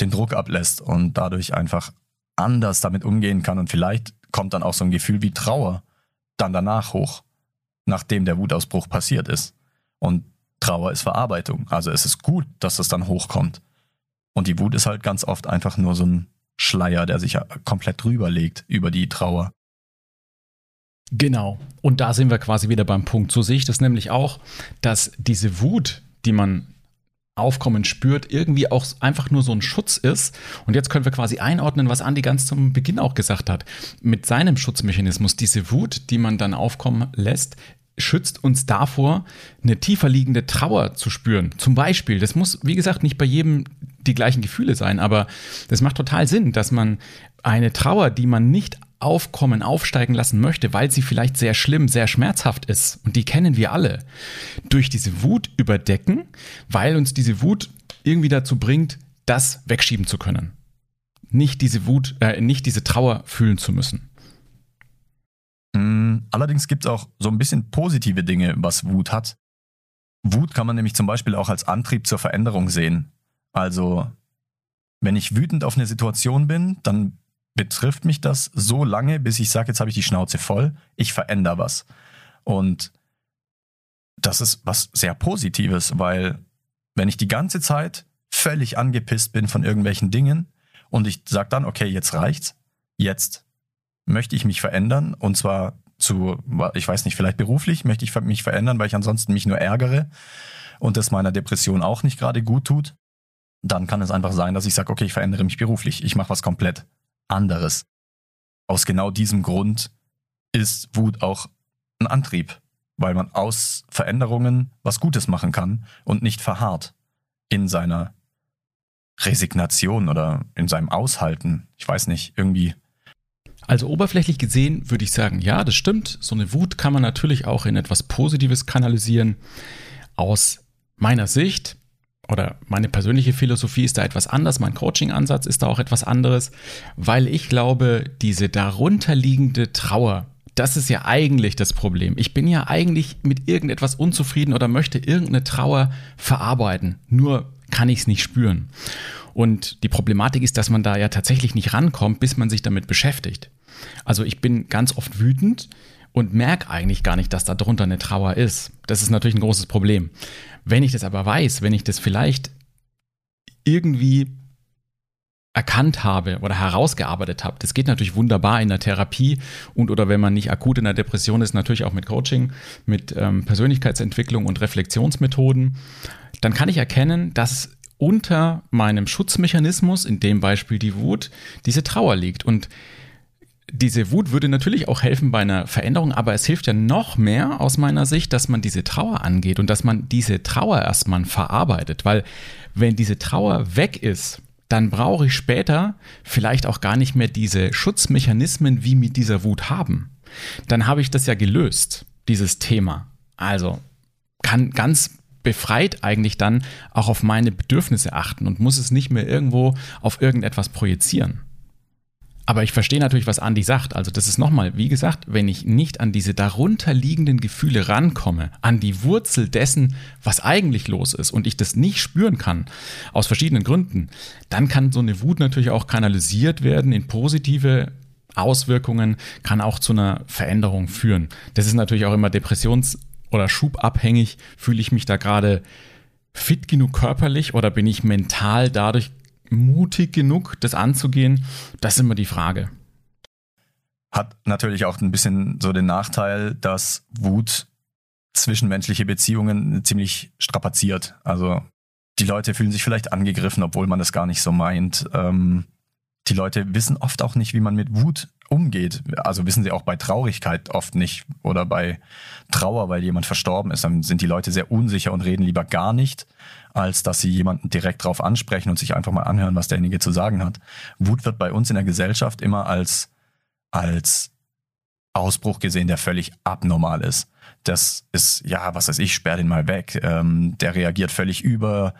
den Druck ablässt und dadurch einfach anders damit umgehen kann und vielleicht kommt dann auch so ein Gefühl wie Trauer dann danach hoch, nachdem der Wutausbruch passiert ist. Und Trauer ist Verarbeitung. Also es ist gut, dass es dann hochkommt. Und die Wut ist halt ganz oft einfach nur so ein Schleier, der sich komplett drüber legt über die Trauer. Genau. Und da sind wir quasi wieder beim Punkt. So sehe ich das nämlich auch, dass diese Wut, die man aufkommen spürt, irgendwie auch einfach nur so ein Schutz ist. Und jetzt können wir quasi einordnen, was Andi ganz zum Beginn auch gesagt hat. Mit seinem Schutzmechanismus, diese Wut, die man dann aufkommen lässt, schützt uns davor, eine tiefer liegende Trauer zu spüren. Zum Beispiel, das muss, wie gesagt, nicht bei jedem die gleichen Gefühle sein, aber das macht total Sinn, dass man eine Trauer, die man nicht aufkommen, aufsteigen lassen möchte, weil sie vielleicht sehr schlimm, sehr schmerzhaft ist, und die kennen wir alle, durch diese Wut überdecken, weil uns diese Wut irgendwie dazu bringt, das wegschieben zu können. Nicht diese Wut, äh, nicht diese Trauer fühlen zu müssen. Mm, allerdings gibt es auch so ein bisschen positive Dinge, was Wut hat. Wut kann man nämlich zum Beispiel auch als Antrieb zur Veränderung sehen. Also, wenn ich wütend auf eine Situation bin, dann betrifft mich das so lange, bis ich sage, jetzt habe ich die Schnauze voll, ich verändere was. Und das ist was sehr Positives, weil wenn ich die ganze Zeit völlig angepisst bin von irgendwelchen Dingen und ich sage dann, okay, jetzt reicht's, jetzt möchte ich mich verändern und zwar zu, ich weiß nicht, vielleicht beruflich möchte ich mich verändern, weil ich ansonsten mich nur ärgere und das meiner Depression auch nicht gerade gut tut, dann kann es einfach sein, dass ich sage, okay, ich verändere mich beruflich, ich mache was komplett anderes. Aus genau diesem Grund ist Wut auch ein Antrieb, weil man aus Veränderungen was Gutes machen kann und nicht verharrt in seiner Resignation oder in seinem Aushalten. Ich weiß nicht, irgendwie. Also oberflächlich gesehen würde ich sagen, ja, das stimmt. So eine Wut kann man natürlich auch in etwas Positives kanalisieren. Aus meiner Sicht oder meine persönliche Philosophie ist da etwas anders, mein Coaching-Ansatz ist da auch etwas anderes, weil ich glaube, diese darunterliegende Trauer, das ist ja eigentlich das Problem. Ich bin ja eigentlich mit irgendetwas unzufrieden oder möchte irgendeine Trauer verarbeiten, nur kann ich es nicht spüren. Und die Problematik ist, dass man da ja tatsächlich nicht rankommt, bis man sich damit beschäftigt. Also ich bin ganz oft wütend, und merke eigentlich gar nicht, dass da drunter eine Trauer ist. Das ist natürlich ein großes Problem. Wenn ich das aber weiß, wenn ich das vielleicht irgendwie erkannt habe oder herausgearbeitet habe. Das geht natürlich wunderbar in der Therapie und oder wenn man nicht akut in der Depression ist, natürlich auch mit Coaching, mit ähm, Persönlichkeitsentwicklung und Reflexionsmethoden. Dann kann ich erkennen, dass unter meinem Schutzmechanismus, in dem Beispiel die Wut, diese Trauer liegt. Und diese Wut würde natürlich auch helfen bei einer Veränderung, aber es hilft ja noch mehr aus meiner Sicht, dass man diese Trauer angeht und dass man diese Trauer erstmal verarbeitet, weil wenn diese Trauer weg ist, dann brauche ich später vielleicht auch gar nicht mehr diese Schutzmechanismen wie mit dieser Wut haben. Dann habe ich das ja gelöst, dieses Thema. Also kann ganz befreit eigentlich dann auch auf meine Bedürfnisse achten und muss es nicht mehr irgendwo auf irgendetwas projizieren. Aber ich verstehe natürlich, was Andi sagt. Also das ist nochmal, wie gesagt, wenn ich nicht an diese darunterliegenden Gefühle rankomme, an die Wurzel dessen, was eigentlich los ist und ich das nicht spüren kann, aus verschiedenen Gründen, dann kann so eine Wut natürlich auch kanalisiert werden in positive Auswirkungen, kann auch zu einer Veränderung führen. Das ist natürlich auch immer depressions- oder schubabhängig. Fühle ich mich da gerade fit genug körperlich oder bin ich mental dadurch mutig genug, das anzugehen? Das ist immer die Frage. Hat natürlich auch ein bisschen so den Nachteil, dass Wut zwischenmenschliche Beziehungen ziemlich strapaziert. Also die Leute fühlen sich vielleicht angegriffen, obwohl man das gar nicht so meint. Ähm, die Leute wissen oft auch nicht, wie man mit Wut umgeht. Also wissen sie auch bei Traurigkeit oft nicht oder bei Trauer, weil jemand verstorben ist. Dann sind die Leute sehr unsicher und reden lieber gar nicht, als dass sie jemanden direkt drauf ansprechen und sich einfach mal anhören, was derjenige zu sagen hat. Wut wird bei uns in der Gesellschaft immer als, als Ausbruch gesehen, der völlig abnormal ist. Das ist, ja, was weiß ich, sperr den mal weg. Ähm, der reagiert völlig über,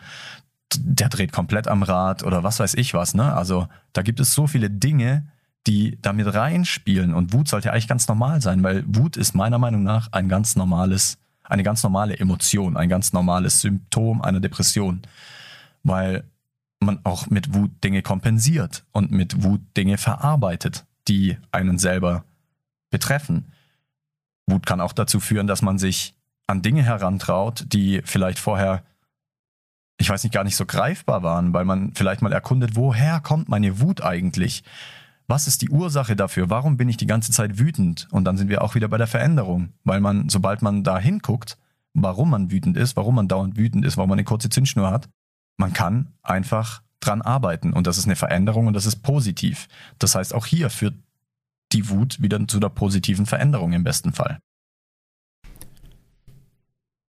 der dreht komplett am Rad oder was weiß ich was. Ne? Also da gibt es so viele Dinge, die damit reinspielen. Und Wut sollte eigentlich ganz normal sein, weil Wut ist meiner Meinung nach ein ganz normales, eine ganz normale Emotion, ein ganz normales Symptom einer Depression. Weil man auch mit Wut Dinge kompensiert und mit Wut Dinge verarbeitet, die einen selber betreffen. Wut kann auch dazu führen, dass man sich an Dinge herantraut, die vielleicht vorher, ich weiß nicht, gar nicht so greifbar waren, weil man vielleicht mal erkundet, woher kommt meine Wut eigentlich? Was ist die Ursache dafür? Warum bin ich die ganze Zeit wütend? Und dann sind wir auch wieder bei der Veränderung, weil man, sobald man da hinguckt, warum man wütend ist, warum man dauernd wütend ist, warum man eine kurze Zündschnur hat, man kann einfach dran arbeiten und das ist eine Veränderung und das ist positiv. Das heißt, auch hier führt die Wut wieder zu der positiven Veränderung im besten Fall.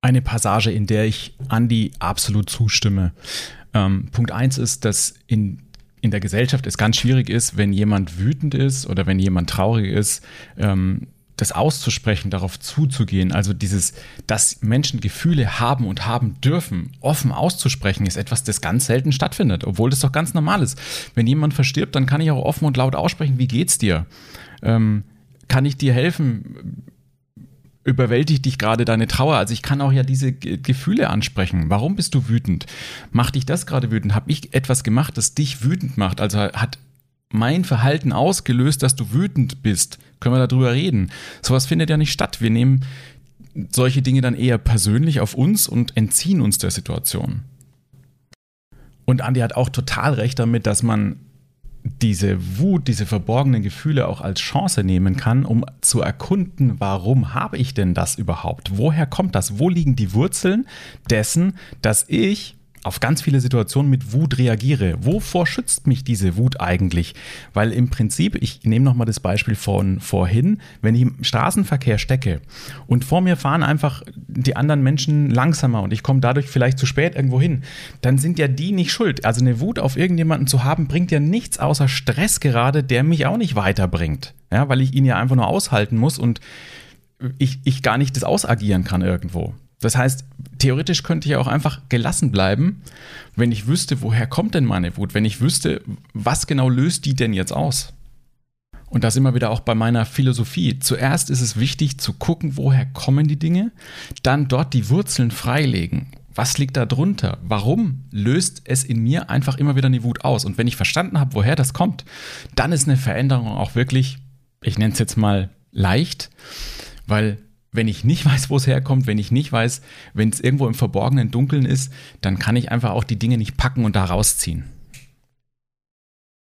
Eine Passage, in der ich Andi absolut zustimme. Ähm, Punkt 1 ist, dass in in der Gesellschaft es ganz schwierig ist, wenn jemand wütend ist oder wenn jemand traurig ist, ähm, das auszusprechen, darauf zuzugehen. Also dieses, dass Menschen Gefühle haben und haben dürfen, offen auszusprechen, ist etwas, das ganz selten stattfindet, obwohl das doch ganz normal ist. Wenn jemand verstirbt, dann kann ich auch offen und laut aussprechen, wie geht's dir? Ähm, kann ich dir helfen? Überwältigt dich gerade deine Trauer. Also ich kann auch ja diese Gefühle ansprechen. Warum bist du wütend? Macht dich das gerade wütend? Habe ich etwas gemacht, das dich wütend macht? Also hat mein Verhalten ausgelöst, dass du wütend bist? Können wir darüber reden? Sowas findet ja nicht statt. Wir nehmen solche Dinge dann eher persönlich auf uns und entziehen uns der Situation. Und Andi hat auch total recht damit, dass man diese Wut, diese verborgenen Gefühle auch als Chance nehmen kann, um zu erkunden, warum habe ich denn das überhaupt? Woher kommt das? Wo liegen die Wurzeln dessen, dass ich auf ganz viele Situationen mit Wut reagiere. Wovor schützt mich diese Wut eigentlich? Weil im Prinzip, ich nehme nochmal das Beispiel von vorhin, wenn ich im Straßenverkehr stecke und vor mir fahren einfach die anderen Menschen langsamer und ich komme dadurch vielleicht zu spät irgendwo hin, dann sind ja die nicht schuld. Also eine Wut auf irgendjemanden zu haben, bringt ja nichts außer Stress gerade, der mich auch nicht weiterbringt. Ja, weil ich ihn ja einfach nur aushalten muss und ich, ich gar nicht das ausagieren kann irgendwo. Das heißt, theoretisch könnte ich auch einfach gelassen bleiben, wenn ich wüsste, woher kommt denn meine Wut, wenn ich wüsste, was genau löst die denn jetzt aus. Und das immer wieder auch bei meiner Philosophie. Zuerst ist es wichtig zu gucken, woher kommen die Dinge, dann dort die Wurzeln freilegen. Was liegt da drunter? Warum löst es in mir einfach immer wieder eine Wut aus? Und wenn ich verstanden habe, woher das kommt, dann ist eine Veränderung auch wirklich, ich nenne es jetzt mal leicht, weil wenn ich nicht weiß, wo es herkommt, wenn ich nicht weiß, wenn es irgendwo im verborgenen Dunkeln ist, dann kann ich einfach auch die Dinge nicht packen und da rausziehen.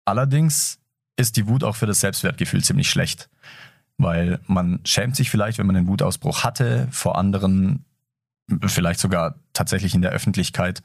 Allerdings ist die Wut auch für das Selbstwertgefühl ziemlich schlecht, weil man schämt sich vielleicht, wenn man einen Wutausbruch hatte, vor anderen, vielleicht sogar tatsächlich in der Öffentlichkeit.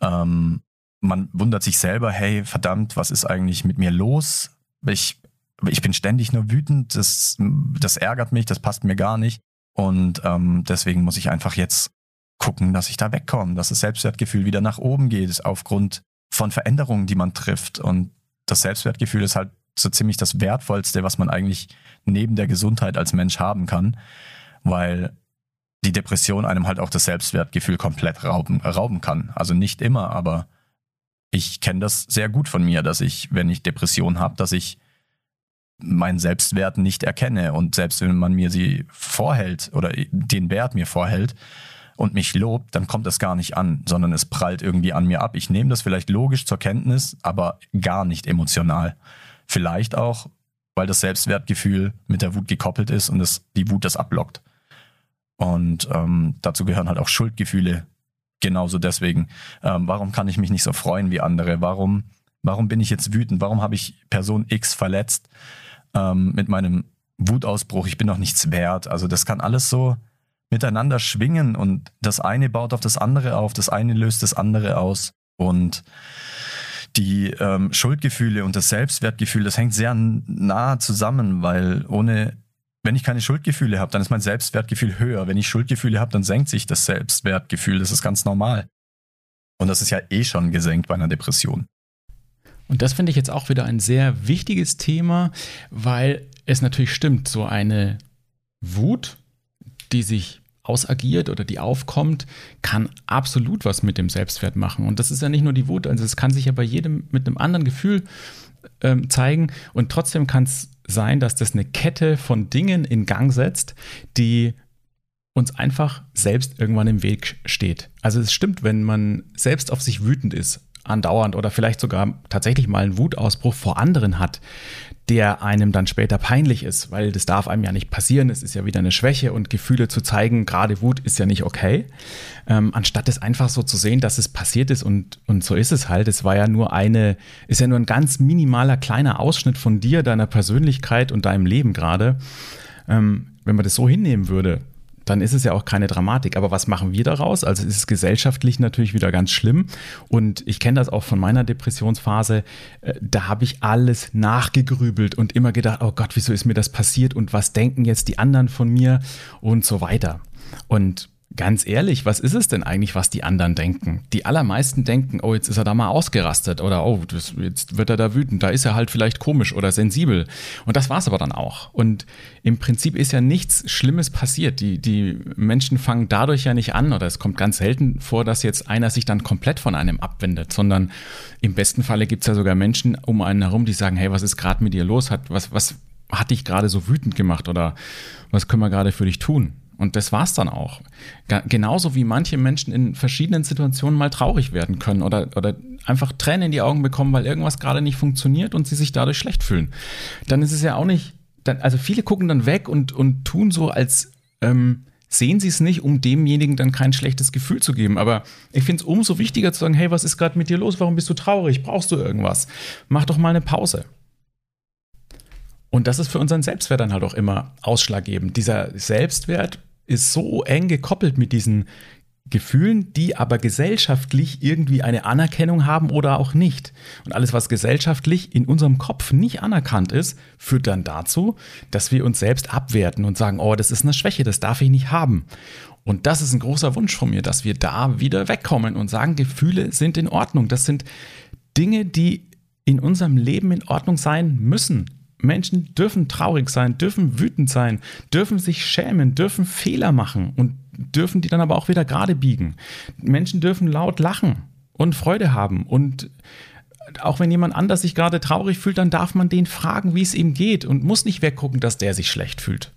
Ähm, man wundert sich selber, hey, verdammt, was ist eigentlich mit mir los? Ich, ich bin ständig nur wütend, das, das ärgert mich, das passt mir gar nicht. Und ähm, deswegen muss ich einfach jetzt gucken, dass ich da wegkomme, dass das Selbstwertgefühl wieder nach oben geht, aufgrund von Veränderungen, die man trifft. Und das Selbstwertgefühl ist halt so ziemlich das Wertvollste, was man eigentlich neben der Gesundheit als Mensch haben kann, weil die Depression einem halt auch das Selbstwertgefühl komplett rauben, rauben kann. Also nicht immer, aber ich kenne das sehr gut von mir, dass ich, wenn ich Depression habe, dass ich meinen Selbstwert nicht erkenne. Und selbst wenn man mir sie vorhält oder den Wert mir vorhält und mich lobt, dann kommt das gar nicht an, sondern es prallt irgendwie an mir ab. Ich nehme das vielleicht logisch zur Kenntnis, aber gar nicht emotional. Vielleicht auch, weil das Selbstwertgefühl mit der Wut gekoppelt ist und das, die Wut das ablockt. Und ähm, dazu gehören halt auch Schuldgefühle. Genauso deswegen. Ähm, warum kann ich mich nicht so freuen wie andere? Warum, warum bin ich jetzt wütend? Warum habe ich Person X verletzt ähm, mit meinem Wutausbruch? Ich bin doch nichts wert. Also das kann alles so miteinander schwingen und das eine baut auf das andere auf, das eine löst das andere aus. Und die ähm, Schuldgefühle und das Selbstwertgefühl, das hängt sehr nah zusammen, weil ohne wenn ich keine Schuldgefühle habe, dann ist mein Selbstwertgefühl höher. Wenn ich Schuldgefühle habe, dann senkt sich das Selbstwertgefühl. Das ist ganz normal. Und das ist ja eh schon gesenkt bei einer Depression. Und das finde ich jetzt auch wieder ein sehr wichtiges Thema, weil es natürlich stimmt, so eine Wut, die sich ausagiert oder die aufkommt, kann absolut was mit dem Selbstwert machen. Und das ist ja nicht nur die Wut, also es kann sich ja bei jedem mit einem anderen Gefühl ähm, zeigen. Und trotzdem kann es sein, dass das eine Kette von Dingen in Gang setzt, die uns einfach selbst irgendwann im Weg steht. Also es stimmt, wenn man selbst auf sich wütend ist, andauernd oder vielleicht sogar tatsächlich mal einen Wutausbruch vor anderen hat, der einem dann später peinlich ist, weil das darf einem ja nicht passieren. Es ist ja wieder eine Schwäche und Gefühle zu zeigen, gerade Wut ist ja nicht okay. Ähm, anstatt es einfach so zu sehen, dass es passiert ist und, und so ist es halt. Es war ja nur eine, ist ja nur ein ganz minimaler kleiner Ausschnitt von dir, deiner Persönlichkeit und deinem Leben gerade. Ähm, wenn man das so hinnehmen würde, dann ist es ja auch keine Dramatik. Aber was machen wir daraus? Also es ist gesellschaftlich natürlich wieder ganz schlimm. Und ich kenne das auch von meiner Depressionsphase. Äh, da habe ich alles nachgegrübelt und immer gedacht, oh Gott, wieso ist mir das passiert und was denken jetzt die anderen von mir und so weiter. Und Ganz ehrlich, was ist es denn eigentlich, was die anderen denken? Die allermeisten denken, oh, jetzt ist er da mal ausgerastet oder oh, das, jetzt wird er da wütend, da ist er halt vielleicht komisch oder sensibel. Und das war's aber dann auch. Und im Prinzip ist ja nichts Schlimmes passiert. Die, die Menschen fangen dadurch ja nicht an oder es kommt ganz selten vor, dass jetzt einer sich dann komplett von einem abwendet, sondern im besten Falle gibt's ja sogar Menschen um einen herum, die sagen, hey, was ist gerade mit dir los? Hat, was, was hat dich gerade so wütend gemacht oder was können wir gerade für dich tun? Und das war's dann auch. Genauso wie manche Menschen in verschiedenen Situationen mal traurig werden können oder, oder einfach Tränen in die Augen bekommen, weil irgendwas gerade nicht funktioniert und sie sich dadurch schlecht fühlen. Dann ist es ja auch nicht, dann, also viele gucken dann weg und, und tun so, als ähm, sehen sie es nicht, um demjenigen dann kein schlechtes Gefühl zu geben. Aber ich finde es umso wichtiger zu sagen, hey, was ist gerade mit dir los? Warum bist du traurig? Brauchst du irgendwas? Mach doch mal eine Pause. Und das ist für unseren Selbstwert dann halt auch immer ausschlaggebend. Dieser Selbstwert ist so eng gekoppelt mit diesen Gefühlen, die aber gesellschaftlich irgendwie eine Anerkennung haben oder auch nicht. Und alles, was gesellschaftlich in unserem Kopf nicht anerkannt ist, führt dann dazu, dass wir uns selbst abwerten und sagen, oh, das ist eine Schwäche, das darf ich nicht haben. Und das ist ein großer Wunsch von mir, dass wir da wieder wegkommen und sagen, Gefühle sind in Ordnung. Das sind Dinge, die in unserem Leben in Ordnung sein müssen. Menschen dürfen traurig sein, dürfen wütend sein, dürfen sich schämen, dürfen Fehler machen und dürfen die dann aber auch wieder gerade biegen. Menschen dürfen laut lachen und Freude haben und auch wenn jemand anders sich gerade traurig fühlt, dann darf man den fragen, wie es ihm geht und muss nicht weggucken, dass der sich schlecht fühlt.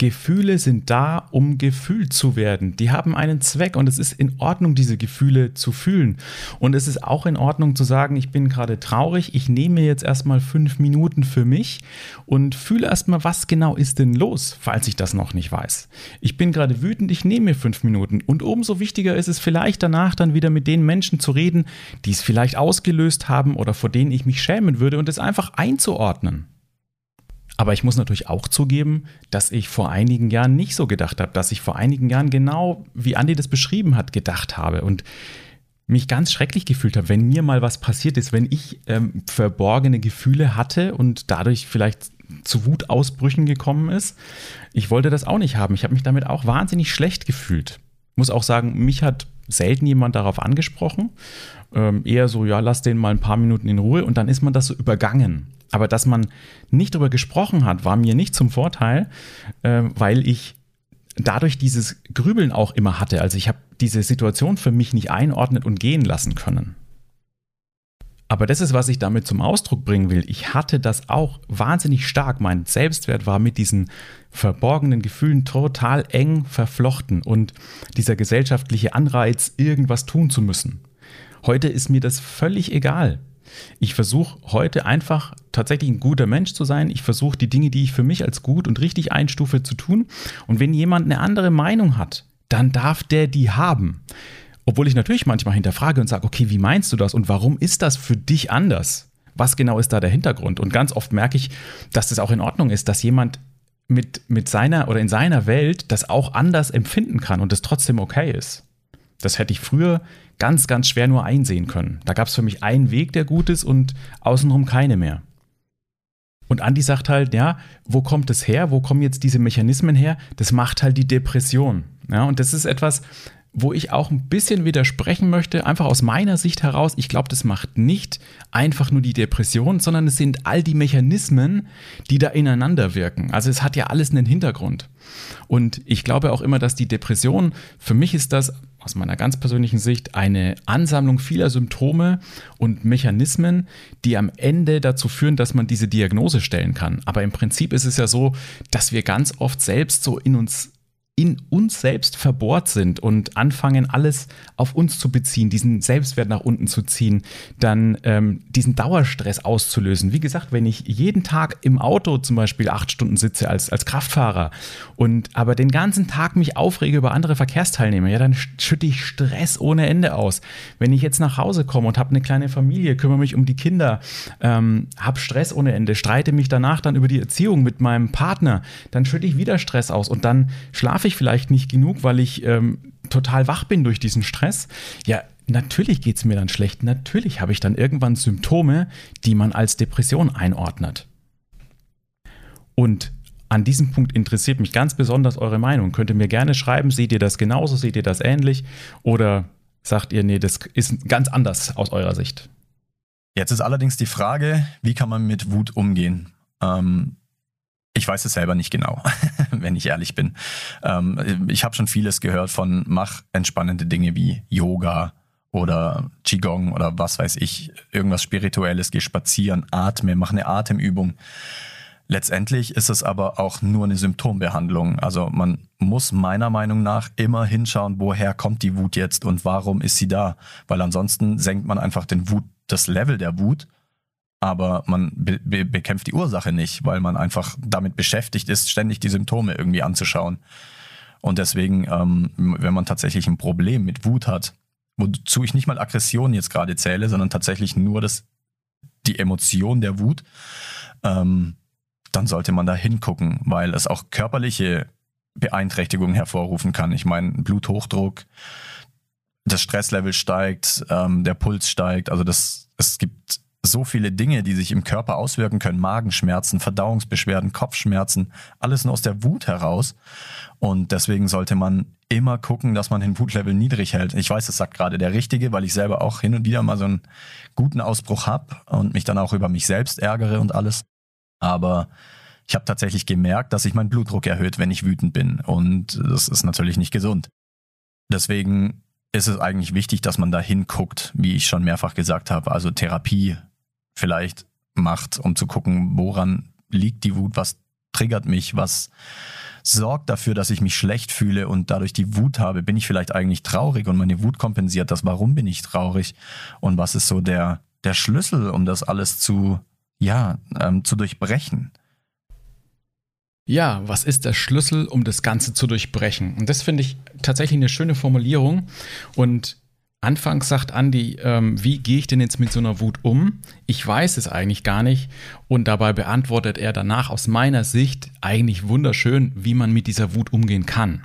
Gefühle sind da, um gefühlt zu werden. Die haben einen Zweck und es ist in Ordnung, diese Gefühle zu fühlen. Und es ist auch in Ordnung zu sagen, ich bin gerade traurig, ich nehme jetzt erstmal fünf Minuten für mich und fühle erstmal, was genau ist denn los, falls ich das noch nicht weiß. Ich bin gerade wütend, ich nehme mir fünf Minuten. Und umso wichtiger ist es vielleicht danach dann wieder mit den Menschen zu reden, die es vielleicht ausgelöst haben oder vor denen ich mich schämen würde und es einfach einzuordnen. Aber ich muss natürlich auch zugeben, dass ich vor einigen Jahren nicht so gedacht habe, dass ich vor einigen Jahren genau, wie Andi das beschrieben hat, gedacht habe. Und mich ganz schrecklich gefühlt habe, wenn mir mal was passiert ist, wenn ich ähm, verborgene Gefühle hatte und dadurch vielleicht zu Wutausbrüchen gekommen ist. Ich wollte das auch nicht haben. Ich habe mich damit auch wahnsinnig schlecht gefühlt. Muss auch sagen, mich hat selten jemand darauf angesprochen. Ähm, eher so, ja, lass den mal ein paar Minuten in Ruhe und dann ist man das so übergangen. Aber dass man nicht darüber gesprochen hat, war mir nicht zum Vorteil, äh, weil ich dadurch dieses Grübeln auch immer hatte. Also ich habe diese Situation für mich nicht einordnen und gehen lassen können. Aber das ist, was ich damit zum Ausdruck bringen will. Ich hatte das auch wahnsinnig stark. Mein Selbstwert war mit diesen verborgenen Gefühlen total eng verflochten und dieser gesellschaftliche Anreiz, irgendwas tun zu müssen. Heute ist mir das völlig egal. Ich versuche heute einfach tatsächlich ein guter Mensch zu sein. Ich versuche die Dinge, die ich für mich als gut und richtig einstufe, zu tun. Und wenn jemand eine andere Meinung hat, dann darf der die haben. Obwohl ich natürlich manchmal hinterfrage und sage, okay, wie meinst du das und warum ist das für dich anders? Was genau ist da der Hintergrund? Und ganz oft merke ich, dass das auch in Ordnung ist, dass jemand mit, mit seiner oder in seiner Welt das auch anders empfinden kann und es trotzdem okay ist. Das hätte ich früher ganz, ganz schwer nur einsehen können. Da gab es für mich einen Weg, der gut ist und außenrum keine mehr. Und Andi sagt halt, ja, wo kommt es her? Wo kommen jetzt diese Mechanismen her? Das macht halt die Depression. Ja, und das ist etwas, wo ich auch ein bisschen widersprechen möchte, einfach aus meiner Sicht heraus. Ich glaube, das macht nicht einfach nur die Depression, sondern es sind all die Mechanismen, die da ineinander wirken. Also es hat ja alles einen Hintergrund. Und ich glaube auch immer, dass die Depression, für mich ist das aus meiner ganz persönlichen Sicht eine Ansammlung vieler Symptome und Mechanismen, die am Ende dazu führen, dass man diese Diagnose stellen kann. Aber im Prinzip ist es ja so, dass wir ganz oft selbst so in uns in uns selbst verbohrt sind und anfangen, alles auf uns zu beziehen, diesen Selbstwert nach unten zu ziehen, dann ähm, diesen Dauerstress auszulösen. Wie gesagt, wenn ich jeden Tag im Auto zum Beispiel acht Stunden sitze als, als Kraftfahrer und aber den ganzen Tag mich aufrege über andere Verkehrsteilnehmer, ja, dann schütte ich Stress ohne Ende aus. Wenn ich jetzt nach Hause komme und habe eine kleine Familie, kümmere mich um die Kinder, ähm, habe Stress ohne Ende, streite mich danach dann über die Erziehung mit meinem Partner, dann schütte ich wieder Stress aus und dann schlafe ich ich vielleicht nicht genug, weil ich ähm, total wach bin durch diesen Stress. Ja, natürlich geht es mir dann schlecht. Natürlich habe ich dann irgendwann Symptome, die man als Depression einordnet. Und an diesem Punkt interessiert mich ganz besonders eure Meinung. Könnt ihr mir gerne schreiben, seht ihr das genauso, seht ihr das ähnlich oder sagt ihr, nee, das ist ganz anders aus eurer Sicht? Jetzt ist allerdings die Frage, wie kann man mit Wut umgehen? Ähm, ich weiß es selber nicht genau, wenn ich ehrlich bin. Ähm, ich habe schon vieles gehört von mach entspannende Dinge wie Yoga oder Qigong oder was weiß ich, irgendwas Spirituelles, geh spazieren, atme, mach eine Atemübung. Letztendlich ist es aber auch nur eine Symptombehandlung. Also man muss meiner Meinung nach immer hinschauen, woher kommt die Wut jetzt und warum ist sie da. Weil ansonsten senkt man einfach den Wut, das Level der Wut aber man be be bekämpft die Ursache nicht, weil man einfach damit beschäftigt ist, ständig die Symptome irgendwie anzuschauen. Und deswegen, ähm, wenn man tatsächlich ein Problem mit Wut hat, wozu ich nicht mal Aggression jetzt gerade zähle, sondern tatsächlich nur das, die Emotion der Wut, ähm, dann sollte man da hingucken, weil es auch körperliche Beeinträchtigungen hervorrufen kann. Ich meine, Bluthochdruck, das Stresslevel steigt, ähm, der Puls steigt, also das, es gibt so viele Dinge, die sich im Körper auswirken können. Magenschmerzen, Verdauungsbeschwerden, Kopfschmerzen, alles nur aus der Wut heraus. Und deswegen sollte man immer gucken, dass man den Wutlevel niedrig hält. Ich weiß, das sagt gerade der Richtige, weil ich selber auch hin und wieder mal so einen guten Ausbruch hab und mich dann auch über mich selbst ärgere und alles. Aber ich habe tatsächlich gemerkt, dass sich mein Blutdruck erhöht, wenn ich wütend bin. Und das ist natürlich nicht gesund. Deswegen ist es eigentlich wichtig, dass man da hinguckt, wie ich schon mehrfach gesagt habe. Also Therapie vielleicht macht, um zu gucken, woran liegt die Wut, was triggert mich, was sorgt dafür, dass ich mich schlecht fühle und dadurch die Wut habe. Bin ich vielleicht eigentlich traurig und meine Wut kompensiert das? Warum bin ich traurig? Und was ist so der, der Schlüssel, um das alles zu, ja, ähm, zu durchbrechen? Ja, was ist der Schlüssel, um das Ganze zu durchbrechen? Und das finde ich tatsächlich eine schöne Formulierung. Und Anfangs sagt Andi, ähm, wie gehe ich denn jetzt mit so einer Wut um? Ich weiß es eigentlich gar nicht. Und dabei beantwortet er danach aus meiner Sicht eigentlich wunderschön, wie man mit dieser Wut umgehen kann.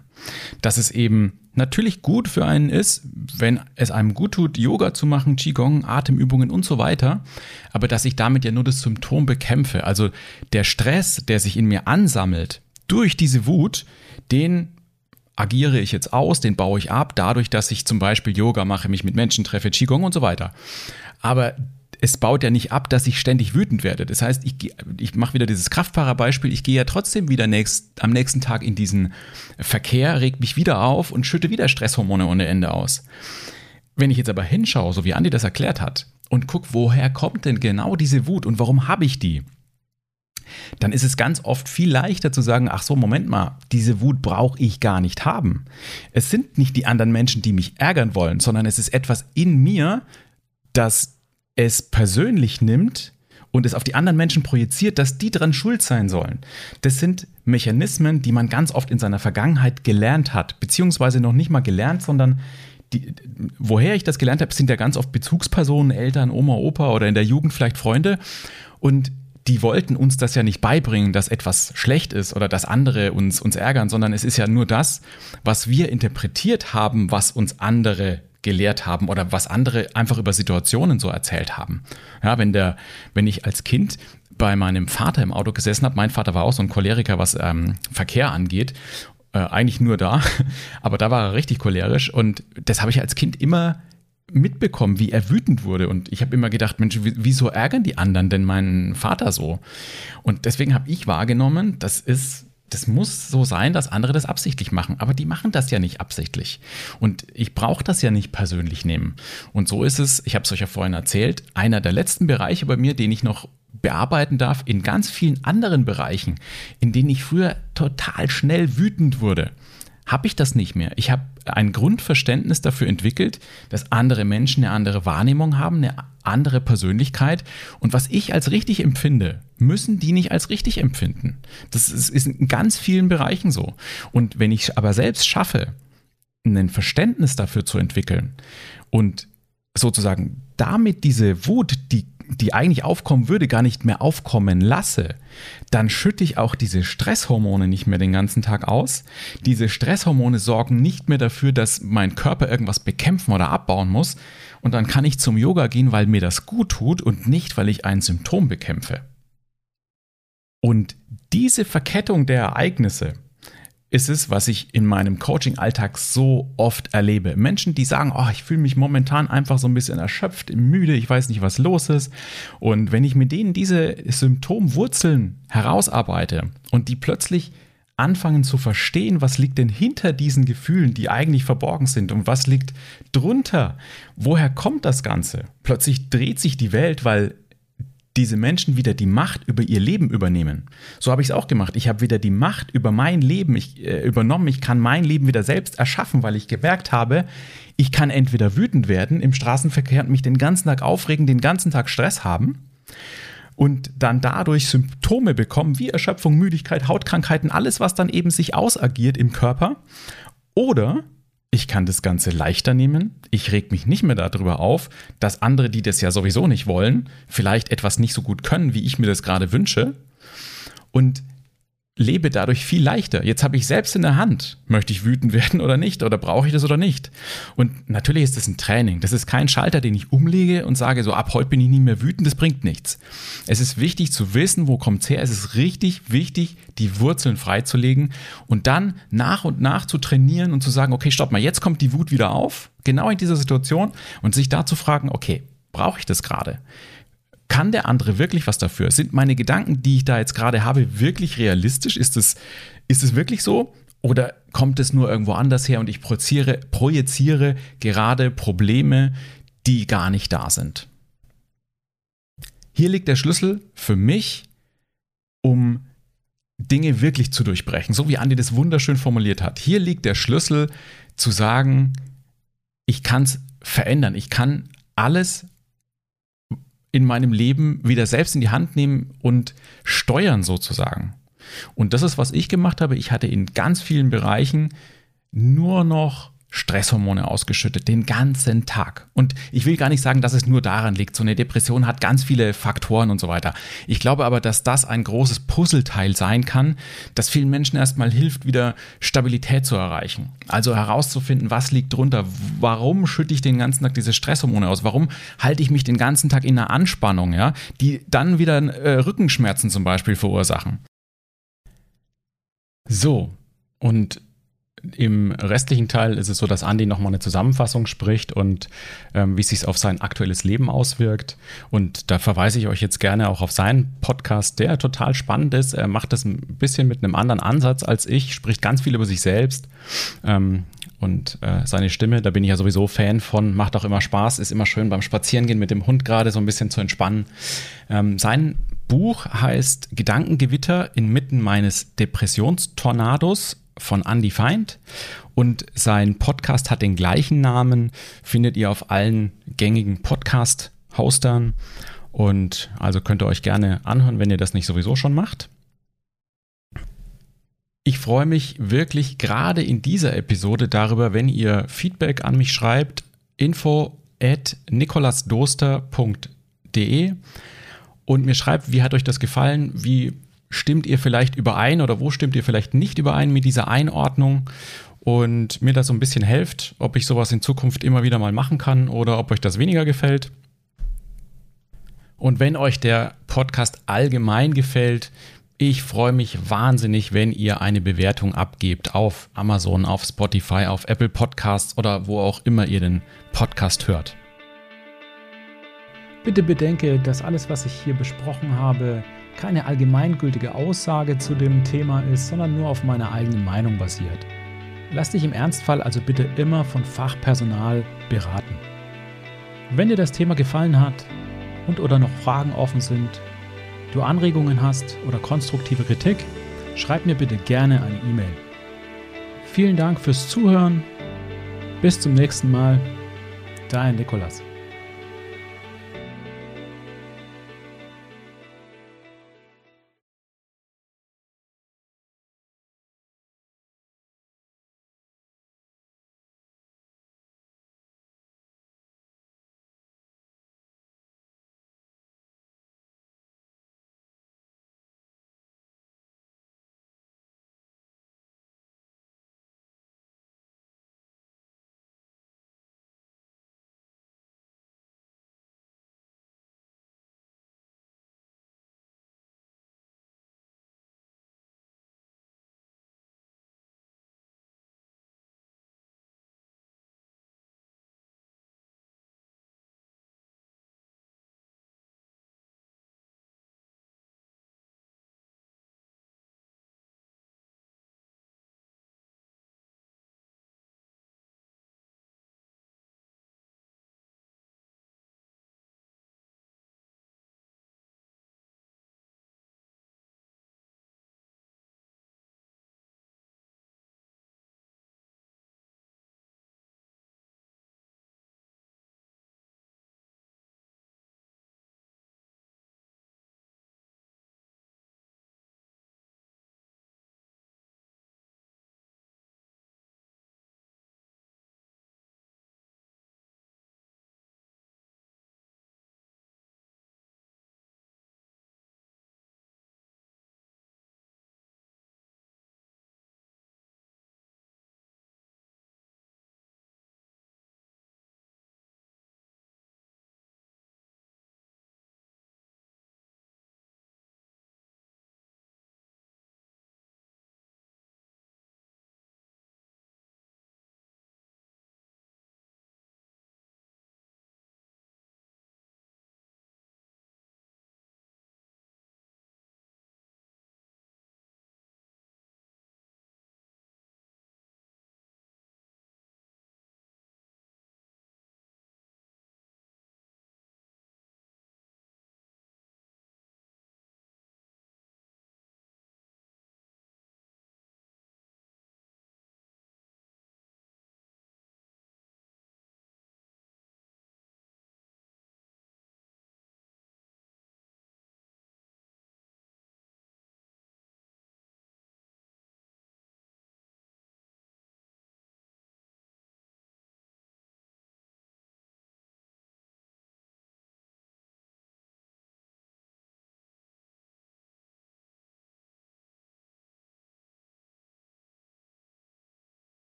Dass es eben natürlich gut für einen ist, wenn es einem gut tut, Yoga zu machen, Qigong, Atemübungen und so weiter, aber dass ich damit ja nur das Symptom bekämpfe. Also der Stress, der sich in mir ansammelt durch diese Wut, den agiere ich jetzt aus, den baue ich ab, dadurch, dass ich zum Beispiel Yoga mache, mich mit Menschen treffe, Qigong und so weiter. Aber es baut ja nicht ab, dass ich ständig wütend werde. Das heißt, ich, ich mache wieder dieses Kraftfahrerbeispiel, ich gehe ja trotzdem wieder nächst, am nächsten Tag in diesen Verkehr, regt mich wieder auf und schütte wieder Stresshormone ohne Ende aus. Wenn ich jetzt aber hinschaue, so wie Andi das erklärt hat, und gucke, woher kommt denn genau diese Wut und warum habe ich die? Dann ist es ganz oft viel leichter zu sagen, ach so, Moment mal, diese Wut brauche ich gar nicht haben. Es sind nicht die anderen Menschen, die mich ärgern wollen, sondern es ist etwas in mir, das es persönlich nimmt und es auf die anderen Menschen projiziert, dass die dran schuld sein sollen. Das sind Mechanismen, die man ganz oft in seiner Vergangenheit gelernt hat, beziehungsweise noch nicht mal gelernt, sondern die, woher ich das gelernt habe, sind ja ganz oft Bezugspersonen, Eltern, Oma, Opa oder in der Jugend vielleicht Freunde. Und die wollten uns das ja nicht beibringen, dass etwas schlecht ist oder dass andere uns, uns ärgern, sondern es ist ja nur das, was wir interpretiert haben, was uns andere gelehrt haben oder was andere einfach über Situationen so erzählt haben. Ja, wenn der, wenn ich als Kind bei meinem Vater im Auto gesessen habe, mein Vater war auch so ein Choleriker, was ähm, Verkehr angeht, äh, eigentlich nur da, aber da war er richtig cholerisch und das habe ich als Kind immer mitbekommen, wie er wütend wurde. Und ich habe immer gedacht, Mensch, wieso ärgern die anderen denn meinen Vater so? Und deswegen habe ich wahrgenommen, das ist das muss so sein, dass andere das absichtlich machen. Aber die machen das ja nicht absichtlich. Und ich brauche das ja nicht persönlich nehmen. Und so ist es, ich habe es euch ja vorhin erzählt, einer der letzten Bereiche bei mir, den ich noch bearbeiten darf, in ganz vielen anderen Bereichen, in denen ich früher total schnell wütend wurde, habe ich das nicht mehr. Ich habe ein Grundverständnis dafür entwickelt, dass andere Menschen eine andere Wahrnehmung haben, eine andere Persönlichkeit. Und was ich als richtig empfinde, müssen die nicht als richtig empfinden. Das ist, in ganz vielen Bereichen so. Und wenn ich aber selbst schaffe, ein Verständnis dafür zu entwickeln und sozusagen damit diese Wut, die die eigentlich aufkommen würde, gar nicht mehr aufkommen lasse, dann schütte ich auch diese Stresshormone nicht mehr den ganzen Tag aus. Diese Stresshormone sorgen nicht mehr dafür, dass mein Körper irgendwas bekämpfen oder abbauen muss. Und dann kann ich zum Yoga gehen, weil mir das gut tut und nicht, weil ich ein Symptom bekämpfe. Und diese Verkettung der Ereignisse, ist es, was ich in meinem Coaching-Alltag so oft erlebe. Menschen, die sagen, oh, ich fühle mich momentan einfach so ein bisschen erschöpft, müde, ich weiß nicht, was los ist. Und wenn ich mit denen diese Symptomwurzeln herausarbeite und die plötzlich anfangen zu verstehen, was liegt denn hinter diesen Gefühlen, die eigentlich verborgen sind und was liegt drunter, woher kommt das Ganze? Plötzlich dreht sich die Welt, weil diese Menschen wieder die Macht über ihr Leben übernehmen. So habe ich es auch gemacht. Ich habe wieder die Macht über mein Leben ich, äh, übernommen. Ich kann mein Leben wieder selbst erschaffen, weil ich gemerkt habe, ich kann entweder wütend werden im Straßenverkehr und mich den ganzen Tag aufregen, den ganzen Tag Stress haben und dann dadurch Symptome bekommen wie Erschöpfung, Müdigkeit, Hautkrankheiten, alles, was dann eben sich ausagiert im Körper. Oder ich kann das Ganze leichter nehmen. Ich reg mich nicht mehr darüber auf, dass andere, die das ja sowieso nicht wollen, vielleicht etwas nicht so gut können, wie ich mir das gerade wünsche. Und lebe dadurch viel leichter. Jetzt habe ich selbst in der Hand, möchte ich wütend werden oder nicht oder brauche ich das oder nicht. Und natürlich ist das ein Training. Das ist kein Schalter, den ich umlege und sage, so ab heute bin ich nie mehr wütend, das bringt nichts. Es ist wichtig zu wissen, wo kommt es her. Es ist richtig wichtig, die Wurzeln freizulegen und dann nach und nach zu trainieren und zu sagen, okay, stopp mal, jetzt kommt die Wut wieder auf, genau in dieser Situation und sich da zu fragen, okay, brauche ich das gerade? Kann der andere wirklich was dafür? Sind meine Gedanken, die ich da jetzt gerade habe, wirklich realistisch? Ist es, ist wirklich so? Oder kommt es nur irgendwo anders her und ich projiziere, projiziere gerade Probleme, die gar nicht da sind? Hier liegt der Schlüssel für mich, um Dinge wirklich zu durchbrechen, so wie Andi das wunderschön formuliert hat. Hier liegt der Schlüssel zu sagen, ich kann es verändern, ich kann alles in meinem Leben wieder selbst in die Hand nehmen und steuern sozusagen. Und das ist, was ich gemacht habe. Ich hatte in ganz vielen Bereichen nur noch Stresshormone ausgeschüttet, den ganzen Tag. Und ich will gar nicht sagen, dass es nur daran liegt. So eine Depression hat ganz viele Faktoren und so weiter. Ich glaube aber, dass das ein großes Puzzleteil sein kann, das vielen Menschen erstmal hilft, wieder Stabilität zu erreichen. Also herauszufinden, was liegt drunter, warum schütte ich den ganzen Tag diese Stresshormone aus, warum halte ich mich den ganzen Tag in einer Anspannung, ja, die dann wieder äh, Rückenschmerzen zum Beispiel verursachen. So, und im restlichen Teil ist es so, dass Andy nochmal eine Zusammenfassung spricht und ähm, wie es sich auf sein aktuelles Leben auswirkt. Und da verweise ich euch jetzt gerne auch auf seinen Podcast, der total spannend ist. Er macht das ein bisschen mit einem anderen Ansatz als ich, spricht ganz viel über sich selbst. Ähm, und äh, seine Stimme, da bin ich ja sowieso Fan von, macht auch immer Spaß, ist immer schön beim Spazierengehen mit dem Hund gerade so ein bisschen zu entspannen. Ähm, sein Buch heißt Gedankengewitter inmitten meines Depressionstornados von Andy Feind. Und sein Podcast hat den gleichen Namen, findet ihr auf allen gängigen Podcast-Hostern und also könnt ihr euch gerne anhören, wenn ihr das nicht sowieso schon macht. Ich freue mich wirklich gerade in dieser Episode darüber, wenn ihr Feedback an mich schreibt, info at nikolasdoster.de und mir schreibt, wie hat euch das gefallen, wie stimmt ihr vielleicht überein oder wo stimmt ihr vielleicht nicht überein mit dieser Einordnung und mir das so ein bisschen helft, ob ich sowas in Zukunft immer wieder mal machen kann oder ob euch das weniger gefällt. Und wenn euch der Podcast allgemein gefällt, ich freue mich wahnsinnig, wenn ihr eine Bewertung abgebt auf Amazon, auf Spotify, auf Apple Podcasts oder wo auch immer ihr den Podcast hört. Bitte bedenke, dass alles, was ich hier besprochen habe, keine allgemeingültige Aussage zu dem Thema ist, sondern nur auf meiner eigenen Meinung basiert. Lass dich im Ernstfall also bitte immer von Fachpersonal beraten. Wenn dir das Thema gefallen hat und oder noch Fragen offen sind, du Anregungen hast oder konstruktive Kritik, schreib mir bitte gerne eine E-Mail. Vielen Dank fürs Zuhören. Bis zum nächsten Mal. Dein Nikolas.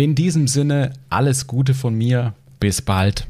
In diesem Sinne, alles Gute von mir. Bis bald.